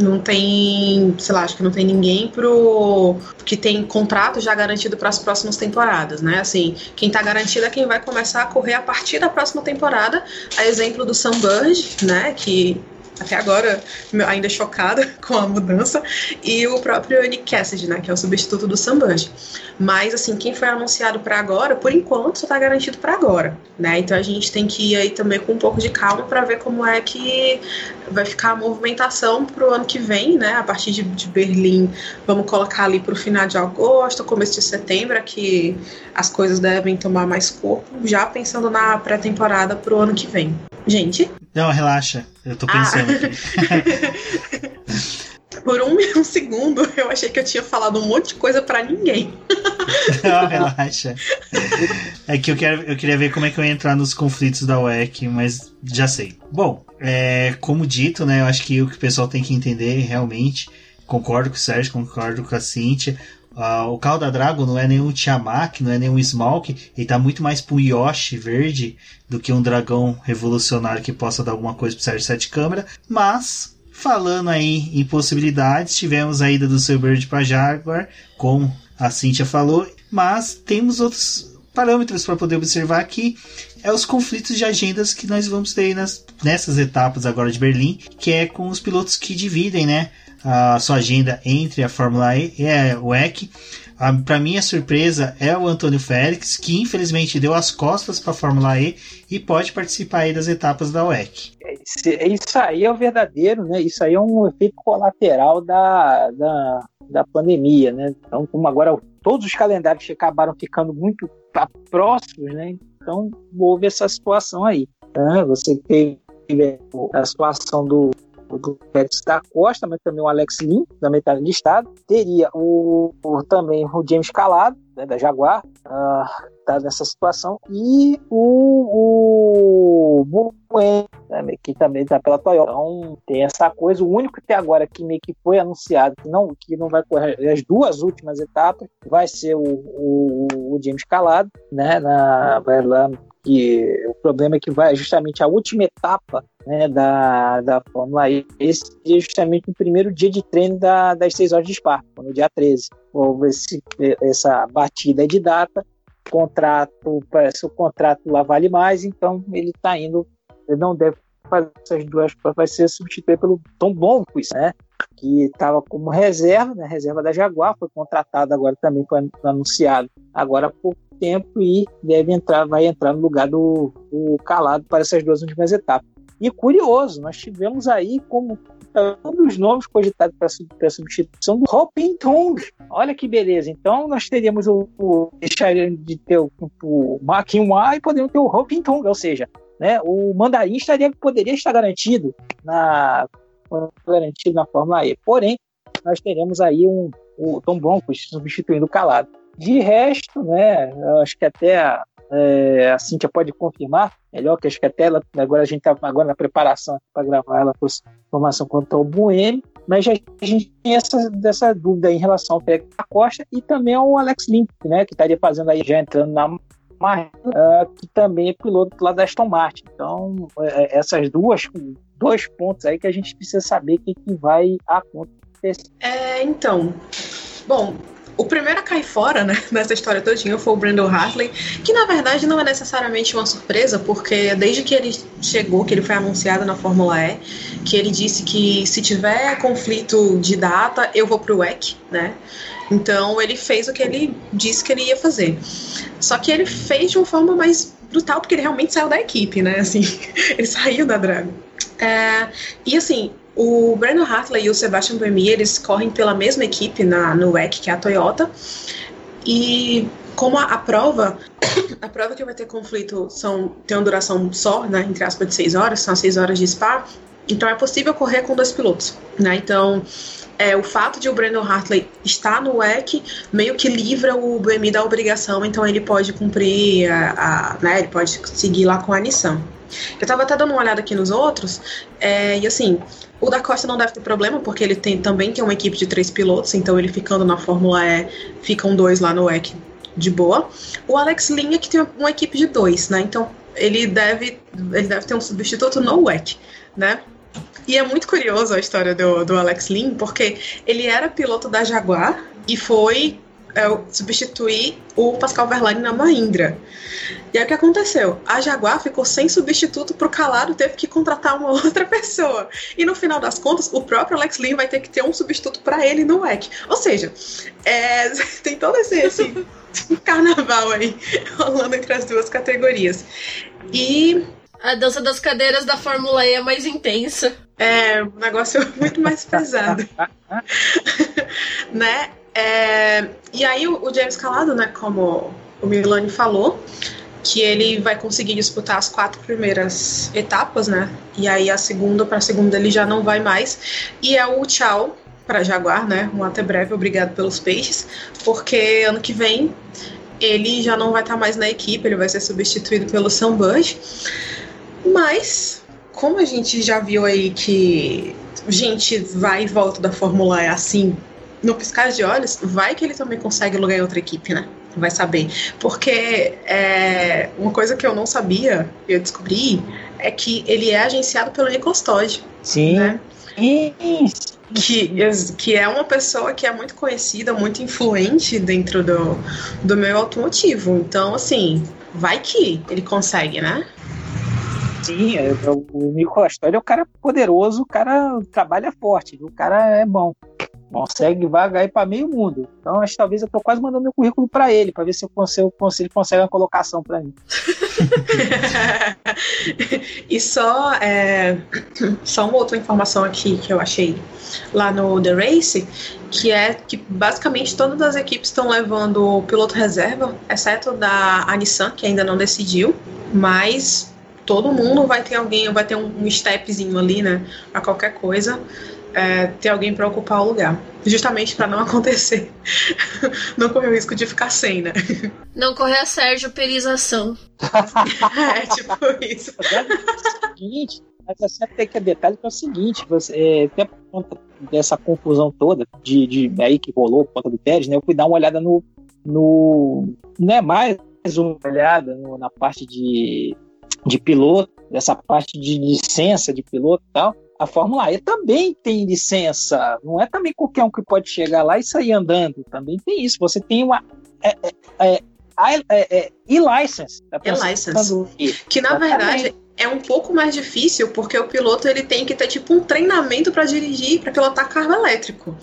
Não tem, sei lá, acho que não tem ninguém pro que tem contrato já garantido para as próximas temporadas, né? Assim, quem tá garantido é quem vai começar a correr a partir da próxima temporada, a exemplo do Sunbird, né, que até agora ainda chocada com a mudança, e o próprio Nick Cassidy, né, que é o substituto do Sam Bunge. Mas, assim, quem foi anunciado para agora, por enquanto, só está garantido para agora, né? Então a gente tem que ir aí também com um pouco de calma para ver como é que vai ficar a movimentação para o ano que vem, né? A partir de, de Berlim, vamos colocar ali para o final de agosto, começo de setembro, é que as coisas devem tomar mais corpo, já pensando na pré-temporada para o ano que vem. Gente? Não, relaxa. Eu tô pensando ah. aqui. Por um, um, segundo, eu achei que eu tinha falado um monte de coisa para ninguém. Não, relaxa. É que eu, quero, eu queria ver como é que eu ia entrar nos conflitos da WEC, mas já sei. Bom, é, como dito, né, eu acho que o que o pessoal tem que entender realmente, concordo com o Sérgio, concordo com a Cíntia, Uh, o carro da Dragon não é nenhum Tiamat, não é nenhum Smoke, ele tá muito mais pro Yoshi verde do que um dragão revolucionário que possa dar alguma coisa pro Sérgio 7 câmera. Mas, falando aí em possibilidades, tivemos a ida do Bird para Jaguar, como a Cintia falou, mas temos outros parâmetros para poder observar aqui é os conflitos de agendas que nós vamos ter nas, nessas etapas agora de Berlim, que é com os pilotos que dividem, né? A sua agenda entre a Fórmula E e a WEC. Para mim, a surpresa é o Antônio Félix, que infelizmente deu as costas para a Fórmula E e pode participar aí das etapas da WEC. Isso aí é o verdadeiro, né? Isso aí é um efeito colateral da, da, da pandemia, né? Então, como agora todos os calendários acabaram ficando muito próximos, né? Então, houve essa situação aí. Né? Você tem a situação do do Pérez da Costa, mas também o Alex Lin, da metade de estado. Teria o, o também o James Calado, né, da Jaguar, uh, tá nessa situação. E o, o Bueno, né, que também está pela Toyota. Então tem essa coisa. O único até agora que meio que foi anunciado que não, que não vai correr as duas últimas etapas vai ser o, o, o James Calado, né? Na, vai lá que o problema é que vai justamente a última etapa né, da, da Fórmula E, esse é justamente o primeiro dia de treino da, das 6 horas de Spa, no dia 13. Houve esse, essa batida de data, contrato, parece que o contrato lá vale mais, então ele está indo, ele não deve fazer essas duas vai ser substituído pelo Tom Blomqvist, né? Que estava como reserva, né? Reserva da Jaguar, foi contratado agora também, foi anunciado agora há pouco tempo e deve entrar, vai entrar no lugar do, do Calado para essas duas últimas etapas. E curioso, nós tivemos aí como um dos nomes cogitados para substituição do Hopin Tong. Olha que beleza. Então nós teríamos o, o de ter o, o Ma e poderíamos ter o Hopin Tong, ou seja, né, o Mandarim estaria, poderia estar garantido na garantido na Fórmula E. Porém, nós teremos aí um, o Tom Broncos substituindo o Calado. De resto, né, acho que até a, é, a Cintia pode confirmar, melhor que acho que até ela, agora a gente está agora na preparação para gravar, ela trouxe informação quanto ao Buemi, mas já, a gente tem essa, dessa dúvida em relação ao Félix da Costa e também ao Alex Link, né, que estaria fazendo aí, já entrando na uh, que também é piloto lá da Aston Martin. Então, é, essas duas, dois pontos aí que a gente precisa saber o que, que vai acontecer. É, então, bom, o primeiro a cair fora, né, nessa história todinha foi o Brandon Hartley, que na verdade não é necessariamente uma surpresa, porque desde que ele chegou, que ele foi anunciado na Fórmula E, que ele disse que se tiver conflito de data, eu vou pro WEC, né? Então ele fez o que ele disse que ele ia fazer. Só que ele fez de uma forma mais brutal, porque ele realmente saiu da equipe, né? Assim, ele saiu da Dragon. É, e assim, o Brandon Hartley e o Sebastian Buemi, eles correm pela mesma equipe na, no WEC, que é a Toyota. E como a, a, prova, a prova que vai ter conflito são, tem uma duração só, né, entre aspas, de 6 horas, são 6 horas de spa, então é possível correr com dois pilotos, né, então é, o fato de o Brandon Hartley estar no WEC meio que livra o BMI da obrigação, então ele pode cumprir, a, a né, ele pode seguir lá com a Nissan. Eu tava até dando uma olhada aqui nos outros, é, e assim, o da Costa não deve ter problema, porque ele tem, também tem uma equipe de três pilotos, então ele ficando na Fórmula E, ficam dois lá no WEC de boa. O Alex Linha, que tem uma equipe de dois, né? Então ele deve, ele deve ter um substituto no WEC, né? E é muito curioso a história do, do Alex Lin, porque ele era piloto da Jaguar e foi é, substituir o Pascal Verlaine na Mahindra. E aí o que aconteceu? A Jaguar ficou sem substituto pro Calado, teve que contratar uma outra pessoa. E no final das contas, o próprio Alex Lin vai ter que ter um substituto para ele no WEC. Ou seja, é, tem todo esse, esse carnaval aí rolando entre as duas categorias. E a dança das cadeiras da Fórmula E é mais intensa. É, o negócio é muito mais pesado. né? É, e aí o, o James Calado, né, como o Milani falou, que ele vai conseguir disputar as quatro primeiras etapas, né? E aí a segunda para a segunda ele já não vai mais. E é o tchau para Jaguar, né? Um até breve, obrigado pelos peixes, porque ano que vem ele já não vai estar tá mais na equipe, ele vai ser substituído pelo Sam Budge. Mas, como a gente já viu aí que gente vai e volta da Fórmula E assim, no piscar de olhos, vai que ele também consegue lugar em outra equipe, né? Vai saber. Porque é, uma coisa que eu não sabia, eu descobri, é que ele é agenciado pelo Nicolas Todd. Sim. Né? Isso. Que, que é uma pessoa que é muito conhecida, muito influente dentro do, do meu automotivo. Então, assim, vai que ele consegue, né? Sim, é, o Nico Astori é um cara poderoso, o cara trabalha forte, o cara é bom. Consegue vagar para meio mundo. Então, acho que talvez eu tô quase mandando meu currículo para ele, para ver se eu consigo, se ele consegue uma colocação para mim. e só, é, só uma outra informação aqui que eu achei lá no The Race, que é que basicamente todas as equipes estão levando o piloto reserva, exceto da Nissan, que ainda não decidiu, mas todo mundo vai ter alguém, vai ter um, um stepzinho ali, né? A qualquer coisa. É, ter alguém para ocupar o lugar. Justamente para não acontecer. não correr o risco de ficar sem, né? Não correr a Sérgio Perização. é, tipo isso. É o seguinte, mas você tem que ter detalhe que é o seguinte, você, é, até por conta dessa confusão toda de, de aí que rolou por conta do Pérez, né? Eu fui dar uma olhada no. no não é mais uma olhada no, na parte de, de piloto, dessa parte de licença de piloto e tal. A Fórmula E também tem licença, não é também qualquer um que pode chegar lá e sair andando, também tem isso. Você tem uma é, é, é, é, e-license. Tá e-license. Que na verdade é um pouco mais difícil porque o piloto ele tem que ter tipo um treinamento para dirigir, para pilotar carro elétrico.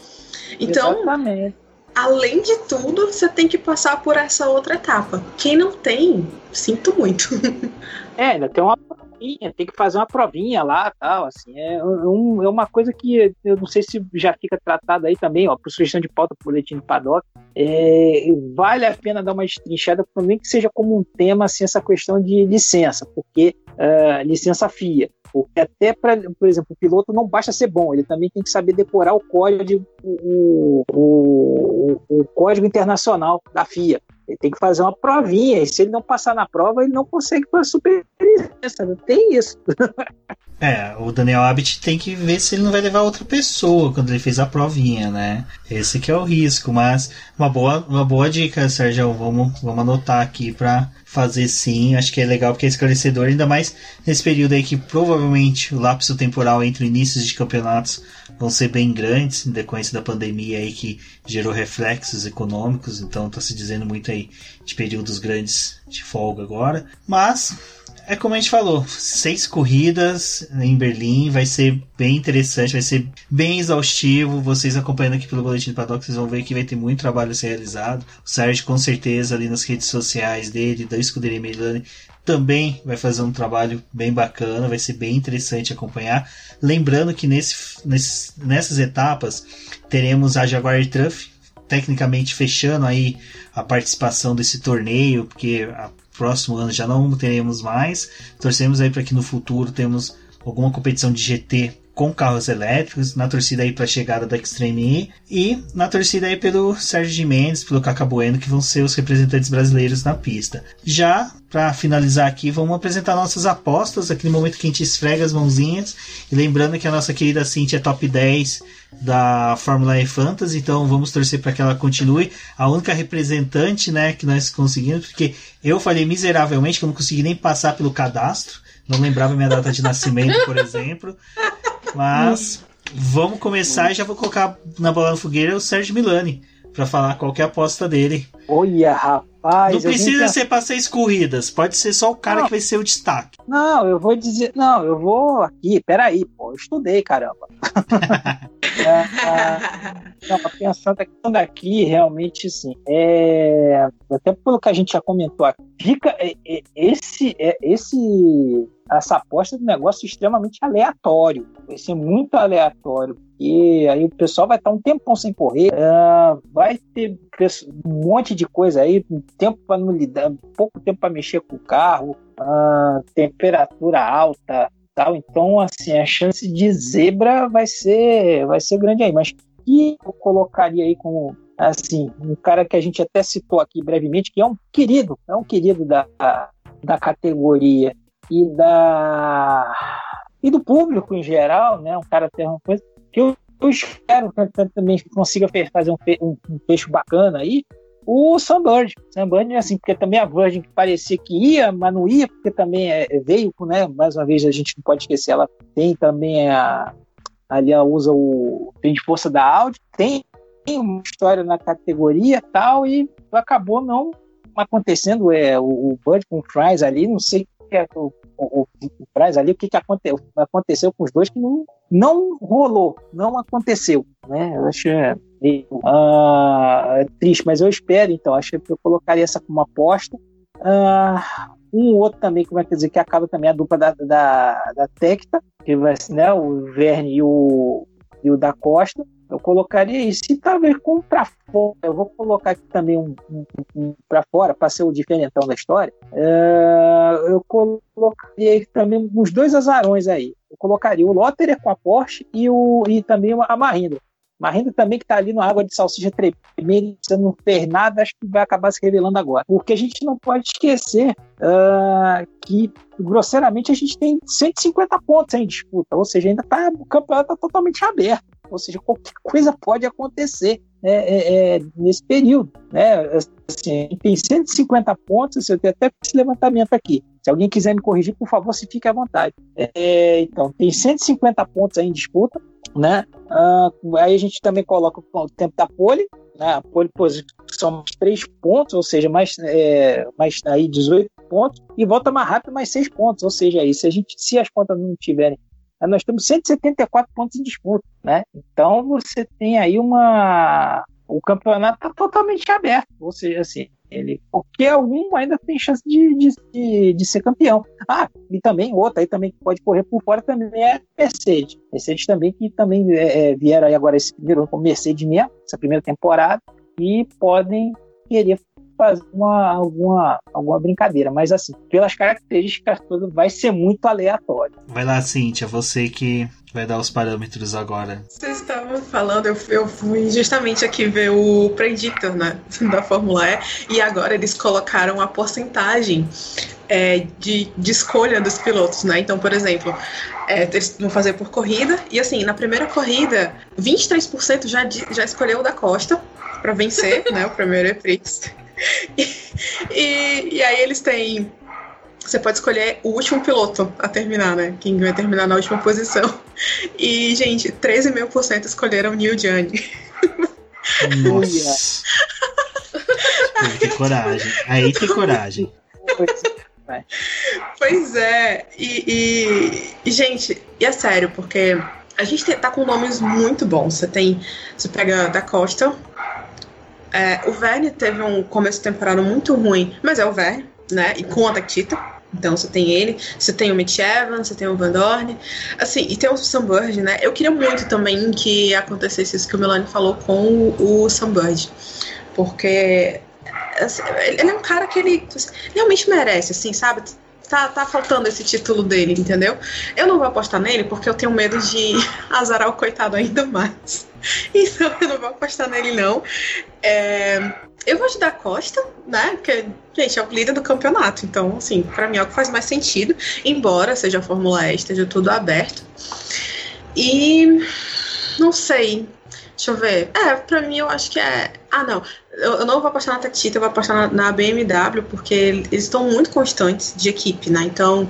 Então, Exatamente além de tudo, você tem que passar por essa outra etapa. Quem não tem, sinto muito. É, ainda tem uma provinha, tem que fazer uma provinha lá tal, assim. É, um, é uma coisa que eu não sei se já fica tratado aí também, ó, por sugestão de pauta pro boletim do paddock. É, vale a pena dar uma destrinchada também que seja como um tema, assim, essa questão de licença, porque uh, licença FIA. Porque até, pra, por exemplo, o piloto não basta ser bom, ele também tem que saber decorar o código, o, o, o, o código internacional da FIA. Ele tem que fazer uma provinha, e se ele não passar na prova, ele não consegue para super licença. Tem isso. É, o Daniel Abbott tem que ver se ele não vai levar outra pessoa quando ele fez a provinha, né? Esse que é o risco, mas uma boa, uma boa dica, Sérgio, vamos, vamos anotar aqui para fazer sim, acho que é legal porque é esclarecedor, ainda mais nesse período aí que provavelmente o lapso temporal entre inícios de campeonatos vão ser bem grandes, em decorrência da pandemia aí que gerou reflexos econômicos, então está se dizendo muito aí de períodos grandes de folga agora, mas é como a gente falou, seis corridas em Berlim, vai ser bem interessante, vai ser bem exaustivo. Vocês acompanhando aqui pelo Boletim do Paddock, vocês vão ver que vai ter muito trabalho a ser realizado. O Sérgio, com certeza, ali nas redes sociais dele, da Escuderia Milani, também vai fazer um trabalho bem bacana, vai ser bem interessante acompanhar. Lembrando que nesse, nesse, nessas etapas teremos a Jaguar Truff tecnicamente fechando aí a participação desse torneio, porque a próximo ano já não teremos mais. Torcemos aí para que no futuro temos alguma competição de GT com carros elétricos, na torcida aí para a chegada da Extreme E e na torcida aí pelo Sérgio de Mendes, pelo Caca Bueno, que vão ser os representantes brasileiros na pista. Já para finalizar aqui, vamos apresentar nossas apostas, aquele momento que a gente esfrega as mãozinhas, e lembrando que a nossa querida Cintia é top 10 da Fórmula E Fantasy, então vamos torcer para que ela continue, a única representante, né, que nós conseguimos, porque eu falei miseravelmente que eu não consegui nem passar pelo cadastro, não lembrava minha data de nascimento, por exemplo. Mas vamos começar e já vou colocar na bola no fogueira o Sérgio Milani para falar qual é a aposta dele. Olha, rapaz. Não precisa ser para seis corridas, pode ser só o cara não. que vai ser o destaque. Não, eu vou dizer. Não, eu vou aqui, peraí, pô, eu estudei, caramba. é, é, pensando aqui, realmente, assim, é, até pelo que a gente já comentou aqui, fica é, é, esse, é, esse essa aposta é um negócio extremamente aleatório. Vai ser muito aleatório. E aí o pessoal vai estar um tempão sem correr, uh, vai ter um monte de coisa aí, tempo para não lidar, pouco tempo para mexer com o carro, uh, temperatura alta, tal. Então, assim, a chance de zebra vai ser, vai ser grande aí. Mas que eu colocaria aí como assim um cara que a gente até citou aqui brevemente, que é um querido, é um querido da, da categoria e da e do público em geral, né? Um cara tem uma coisa que eu, eu espero que também consiga fazer um, um, um fecho bacana aí. O Sunbird, Sunbird, assim, porque também a Virgin parecia que ia, mas não ia, porque também é, é veio, né? Mais uma vez a gente não pode esquecer, ela tem também a ali ela usa o tem de força da Audi, tem, uma história na categoria tal e acabou não acontecendo é o, o Bud com o Fries ali, não sei que é o, o, o ali o que, que aconteceu, aconteceu com os dois que não, não rolou, não aconteceu, né? Eu acho é, uh, triste, mas eu espero, então, acho que eu colocaria essa como aposta. Uh, um outro também, como é que dizer, que acaba também a dupla da, da, da Tecta, que vai né, o Verne e o, e o da Costa. Eu colocaria isso. E talvez como para fora, eu vou colocar aqui também um, um, um para fora, para ser o diferentão da história. É, eu colocaria também uns dois azarões aí. Eu colocaria o Lotterer com a Porsche e, o, e também a Mahindra. Mahindra também que está ali no água de salsicha tremendo, você não fez nada, acho que vai acabar se revelando agora. Porque a gente não pode esquecer uh, que, grosseiramente, a gente tem 150 pontos em disputa, ou seja, ainda tá, o campeonato está totalmente aberto, ou seja, qualquer coisa pode acontecer né, é, é, nesse período. Né? Assim, tem 150 pontos, eu tenho até esse levantamento aqui. Se alguém quiser me corrigir, por favor, se fique à vontade. É, então, tem 150 pontos aí em disputa, né? Uh, aí a gente também coloca o tempo da pole, né? A pole são três pontos, ou seja, mais, é, mais aí 18 pontos, e volta mais rápido mais seis pontos, ou seja, aí, se a gente, se as contas não tiverem nós temos 174 pontos em disputa, né? Então você tem aí uma o campeonato está totalmente aberto, ou seja, assim, ele, qualquer um ainda tem chance de, de, de, de, ser campeão. Ah, e também outra aí também que pode correr por fora também é Mercedes. Mercedes também que também é, é, vieram aí agora esse primeiro com Mercedes mesmo, essa primeira temporada, e podem querer fazer uma, alguma, alguma brincadeira, mas assim, pelas características todas, vai ser muito aleatório. Vai lá, Cíntia, você que vai dar os parâmetros agora. Vocês estavam falando, eu, eu fui justamente aqui ver o Predictor né, da Fórmula E, e agora eles colocaram a porcentagem é, de, de escolha dos pilotos, né? Então, por exemplo, é, eles vão fazer por corrida, e assim, na primeira corrida, 23% já, já escolheu o da Costa para vencer, né? O primeiro E-Prix. E, e, aí eles têm. Você pode escolher o último piloto a terminar, né? Quem vai terminar na última posição. E, gente, 13,5% escolheram New Gianni. Nossa. tem que coragem. Aí tem coragem. Pois é. E, e, e, gente, e é sério, porque a gente tá com nomes muito bons. Você tem. Você pega da Costa, é, o Verne teve um começo de temporada muito ruim, mas é o Verne, né? E com a Tactita. Então você tem ele, você tem o Mitch Evans, você tem o Van Dorn, assim, e tem o Sam Bird, né? Eu queria muito também que acontecesse isso que o Milani falou com o Sam Bird, porque assim, ele é um cara que ele realmente merece, assim, sabe? Tá, tá faltando esse título dele, entendeu? Eu não vou apostar nele porque eu tenho medo de azarar o coitado ainda mais. Então eu não vou apostar nele, não. É, eu vou te dar Costa, né? Porque, gente, é o líder do campeonato. Então, assim, para mim é o que faz mais sentido. Embora seja a Fórmula E, esteja tudo aberto. E. Não sei. Deixa eu ver. É, pra mim eu acho que é. Ah, não. Eu, não vou apostar na Tactita, eu vou apostar na, na BMW, porque eles estão muito constantes de equipe, né? Então,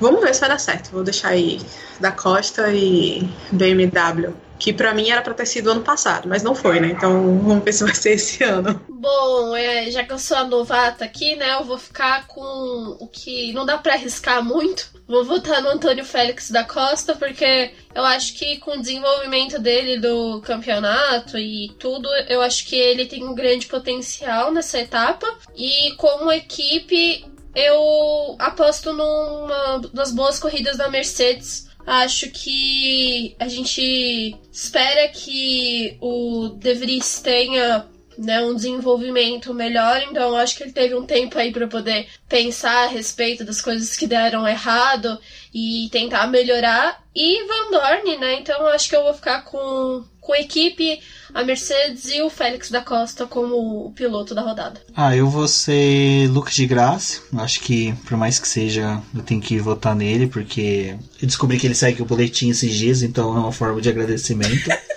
vamos ver se vai dar certo. Vou deixar aí da Costa e BMW que para mim era para ter sido ano passado, mas não foi, né? Então vamos ver se vai ser esse ano. Bom, é, já que eu sou a novata aqui, né? Eu vou ficar com o que não dá para arriscar muito. Vou votar no Antônio Félix da Costa, porque eu acho que com o desenvolvimento dele do campeonato e tudo, eu acho que ele tem um grande potencial nessa etapa. E como equipe, eu aposto numa das boas corridas da Mercedes Acho que a gente espera que o De Vries tenha né, um desenvolvimento melhor, então acho que ele teve um tempo aí para poder pensar a respeito das coisas que deram errado e tentar melhorar. E Van Dorn, né? Então acho que eu vou ficar com, com a equipe, a Mercedes e o Félix da Costa como o piloto da rodada. Ah, eu vou ser Lucas de Graça. Acho que, por mais que seja, eu tenho que votar nele, porque eu descobri que ele segue o boletim esses dias, então é uma forma de agradecimento.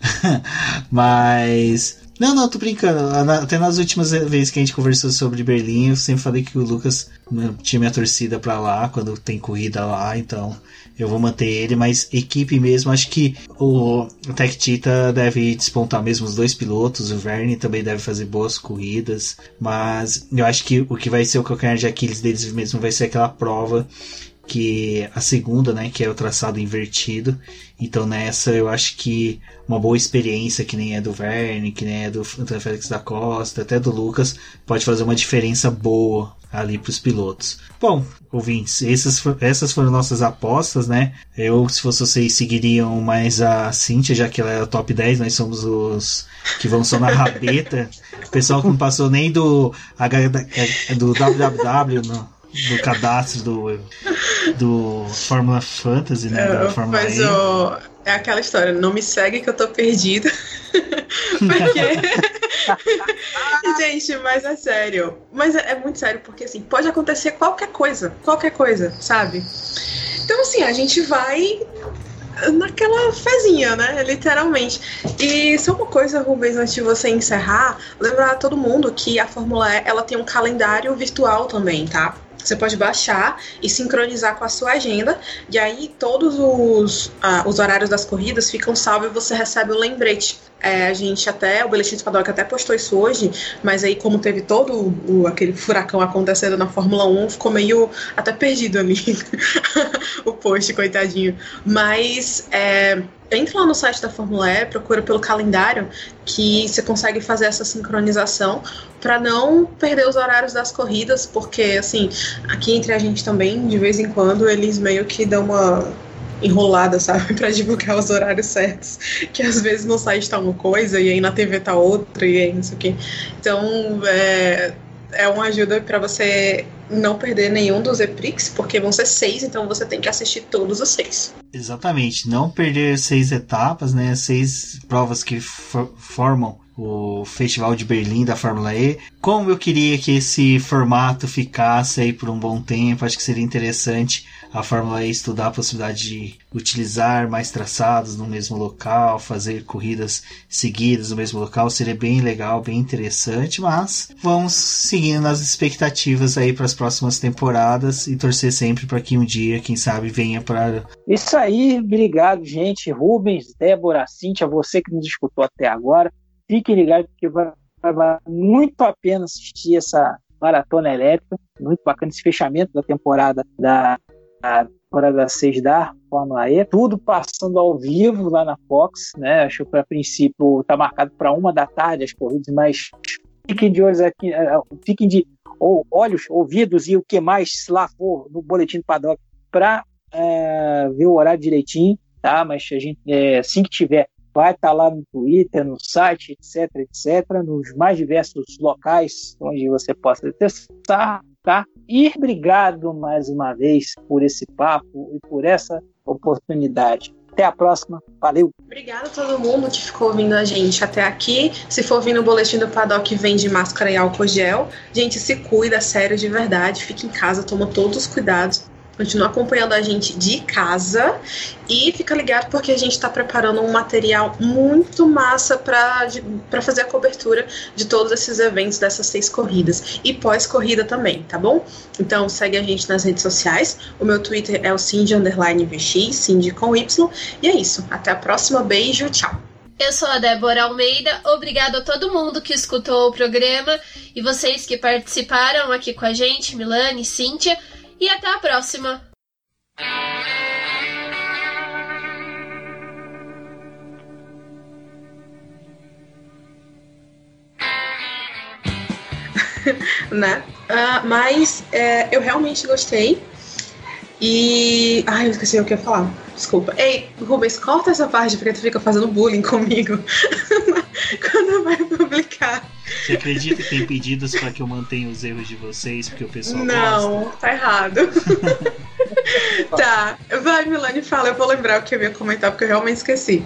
Mas não, não, tô brincando. Até nas últimas vezes que a gente conversou sobre Berlim, eu sempre falei que o Lucas né, tinha minha torcida pra lá, quando tem corrida lá, então eu vou manter ele, mas equipe mesmo, acho que o, o Tech Tita deve despontar mesmo os dois pilotos, o Verne também deve fazer boas corridas, mas eu acho que o que vai ser o calcanhar de Aquiles deles mesmo vai ser aquela prova que a segunda, né, que é o traçado invertido. Então nessa eu acho que uma boa experiência que nem é do Verne, que nem é do Antônio Félix da Costa, até do Lucas, pode fazer uma diferença boa ali para os pilotos. Bom, ouvintes, essas, essas foram nossas apostas, né? Eu, se fosse vocês, seguiriam mais a Cintia, já que ela é o top 10, nós somos os que vão só na rabeta. O pessoal que não passou nem do, do www no, do cadastro do, do Fórmula Fantasy, né? Da Fórmula Mas o, é aquela história, não me segue que eu tô perdida. porque. Gente, mas é sério. Mas é, é, muito sério, porque assim, pode acontecer qualquer coisa. Qualquer coisa, sabe? Então, assim, a gente vai naquela fezinha, né? Literalmente. E só uma coisa, Rubens, antes de você encerrar, lembrar a todo mundo que a Fórmula E ela tem um calendário virtual também, tá? Você pode baixar e sincronizar com a sua agenda, e aí todos os, ah, os horários das corridas ficam salvos e você recebe o lembrete. É, a gente até, o do Paddock até postou isso hoje, mas aí como teve todo o, aquele furacão acontecendo na Fórmula 1, ficou meio até perdido ali o post, coitadinho. Mas é, entra lá no site da Fórmula E, procura pelo calendário que você consegue fazer essa sincronização para não perder os horários das corridas, porque assim, aqui entre a gente também, de vez em quando, eles meio que dão uma enrolada, sabe, para divulgar os horários certos, que às vezes no site tá uma coisa e aí na TV tá outra e aí não sei o quê. Então, é, é uma ajuda para você não perder nenhum dos EPRIX, porque vão ser seis, então você tem que assistir todos os seis. Exatamente, não perder seis etapas, né? Seis provas que for formam o Festival de Berlim da Fórmula E. Como eu queria que esse formato ficasse aí por um bom tempo, acho que seria interessante a Fórmula E estudar a possibilidade de utilizar mais traçados no mesmo local, fazer corridas seguidas no mesmo local, seria bem legal, bem interessante, mas vamos seguindo nas expectativas aí para as próximas temporadas e torcer sempre para que um dia, quem sabe, venha para. Isso aí, obrigado, gente. Rubens, Débora, Cíntia, você que nos escutou até agora. Fiquem ligados porque vai, vai muito a pena assistir essa maratona elétrica. Muito bacana esse fechamento da temporada da temporada 6 da Fórmula E. Tudo passando ao vivo lá na Fox, né? Acho que a princípio está marcado para uma da tarde as corridas, mas fiquem de olhos aqui, é, é, fiquem de ou, olhos, ouvidos e o que mais lá for no boletim do paddock para é, ver o horário direitinho, tá? Mas a gente, é, assim que tiver, vai estar tá lá no Twitter, no site, etc, etc, nos mais diversos locais onde você possa testar, tá? E obrigado mais uma vez por esse papo e por essa oportunidade. Até a próxima. Valeu. Obrigada a todo mundo que ficou ouvindo a gente até aqui. Se for ouvindo o boletim do Paddock, vem de máscara e álcool gel. Gente, se cuida, sério, de verdade. Fique em casa, toma todos os cuidados Continua acompanhando a gente de casa e fica ligado porque a gente está preparando um material muito massa para fazer a cobertura de todos esses eventos dessas seis corridas e pós-corrida também, tá bom? Então segue a gente nas redes sociais. O meu Twitter é o Cindy VX, Cindy com Y. E é isso. Até a próxima. Beijo, tchau. Eu sou a Débora Almeida, obrigado a todo mundo que escutou o programa e vocês que participaram aqui com a gente, Milane, Cíntia e até a próxima! né? Uh, mas é, eu realmente gostei. E. Ai, eu esqueci o que eu ia falar. Desculpa. Ei, Rubens, corta essa parte porque tu fica fazendo bullying comigo quando vai publicar. Você acredita que tem pedidos para que eu mantenha os erros de vocês, porque o pessoal Não, gosta? tá errado. tá, vai, Milane, fala, eu vou lembrar o que eu ia comentar, porque eu realmente esqueci.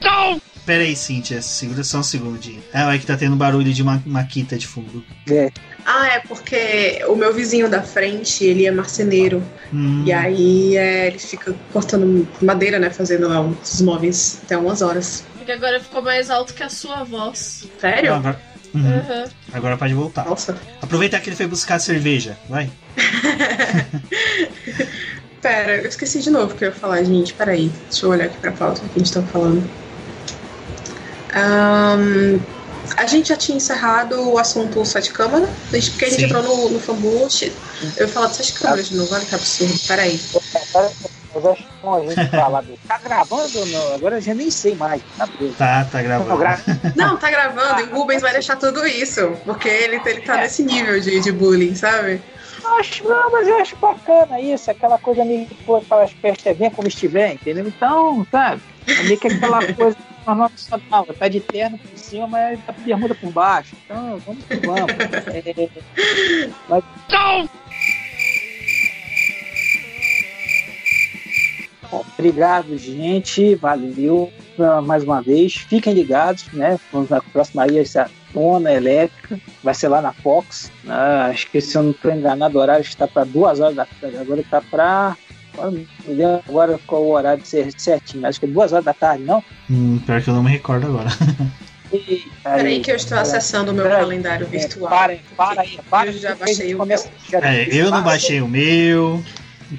Não! Pera aí, Cintia, segura só um segundinho. Ah, é que tá tendo barulho de uma maquita de fundo. É. Ah, é porque o meu vizinho da frente, ele é marceneiro. Hum. E aí é, ele fica cortando madeira, né? Fazendo lá os móveis até umas horas. Porque agora ficou mais alto que a sua voz. Sério? Agora, uhum. Uhum. agora pode voltar. Nossa. Aproveitar que ele foi buscar cerveja, vai. Pera, eu esqueci de novo o que eu ia falar, gente. Peraí, deixa eu olhar aqui pra pauta que a gente tá falando. Um, a gente já tinha encerrado o assunto sete câmara, porque a gente Sim. entrou no, no fanboot. Eu ia falar de sete câmeras de novo, olha que absurdo. Peraí. Mas acho bom a gente falar do. Tá gravando ou não? Agora eu já nem sei mais. Tá, tá, tá gravando. Não, gra... não, tá gravando. E o Rubens vai deixar tudo isso. Porque ele, ele tá é. nesse nível de, de bullying, sabe? Acho, não, mas eu acho bacana isso, aquela coisa meio que pô, aquelas festas vem como estiver, entendeu? Então, sabe? É meio que aquela coisa normal tradicional, tá de terno por cima, mas tá de bermuda por baixo. Então, vamos que vamos. É, mas... Não! Bom, obrigado, gente. Valeu uh, mais uma vez. Fiquem ligados, né? Vamos na próxima aí, essa Dona Elétrica. Vai ser lá na Fox. Uh, acho que se eu não estou enganado, o horário está para duas horas da tarde. Agora está para. Agora qual o horário certinho? Acho que é duas horas da tarde, não? Hum, pior que eu não me recordo agora. Peraí que eu estou acessando o meu calendário é, virtual. Para, para aí, para. Eu já baixei o meu. É, eu não baixei o meu.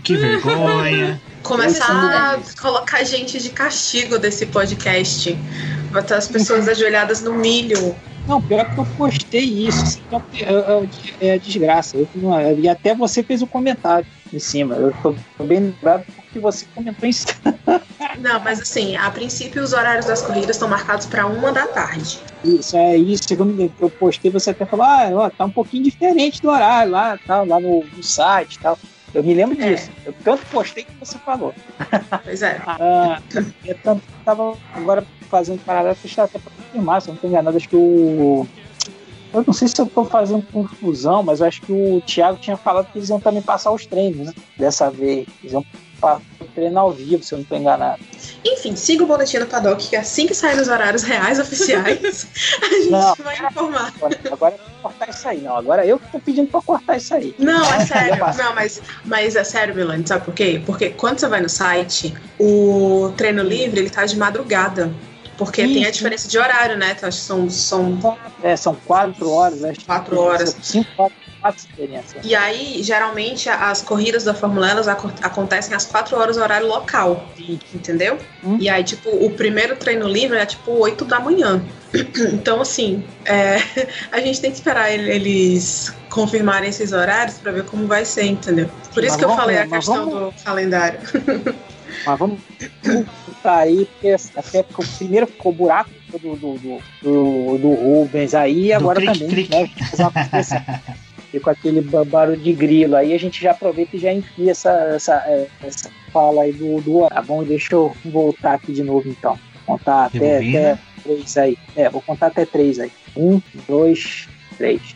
Que vergonha. Começar a colocar gente de castigo desse podcast. Botar as pessoas uhum. ajoelhadas no milho. Não, pior que eu postei isso. Então, é, é, é desgraça. Eu, e até você fez um comentário em cima. Eu tô, bem lembrado porque você comentou em cima. Não, mas assim, a princípio os horários das corridas estão marcados para uma da tarde. Isso, é isso. Quando eu postei, você até falou, ah, ó, tá um pouquinho diferente do horário lá, tal, lá no, no site e tal. Eu me lembro é. disso. Eu tanto postei que você falou. Pois é. ah, eu tanto tava agora fazendo paralelo, deixa até para confirmar, se eu não estou enganado, acho que o. Eu não sei se eu estou fazendo confusão, mas eu acho que o Thiago tinha falado que eles iam também passar os treinos, né? Dessa vez. Eles iam treinar ao vivo, se eu não estou enganado. Enfim, siga o boletim do Paddock, que assim que sair nos horários reais oficiais, a gente não, vai informar. Agora, agora eu vou cortar isso aí, não. Agora eu que tô pedindo pra cortar isso aí. Não, é sério. não, mas, mas é sério, Milane, sabe por quê? Porque quando você vai no site, o treino livre, ele tá de madrugada. Porque tem a diferença de horário, né? Então, acho que são, são... É, são quatro horas, né? Quatro horas. Cinco, quatro e aí, geralmente, as corridas da Fórmula 1 elas acontecem às 4 horas horário local. Entendeu? Hum. E aí, tipo, o primeiro treino livre é tipo 8 da manhã. Então, assim, é, a gente tem que esperar eles confirmarem esses horários para ver como vai ser, entendeu? Por isso mas que eu falei a questão vamos... do calendário. Mas vamos botar aí, porque até porque o primeiro ficou buraco do, do, do, do, Rubens aí, agora cric, também, cric. né? e com aquele barulho de grilo. Aí a gente já aproveita e já enfia essa, essa, é, essa fala aí do, do Tá bom, deixa eu voltar aqui de novo então. Contar até, até três aí. É, vou contar até três aí. Um, dois, três.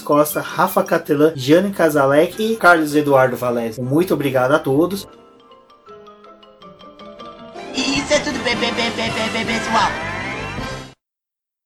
Costa, Rafa Catelan, Jane Casalec e Carlos Eduardo Valese. Muito obrigado a todos. Isso é tudo pessoal.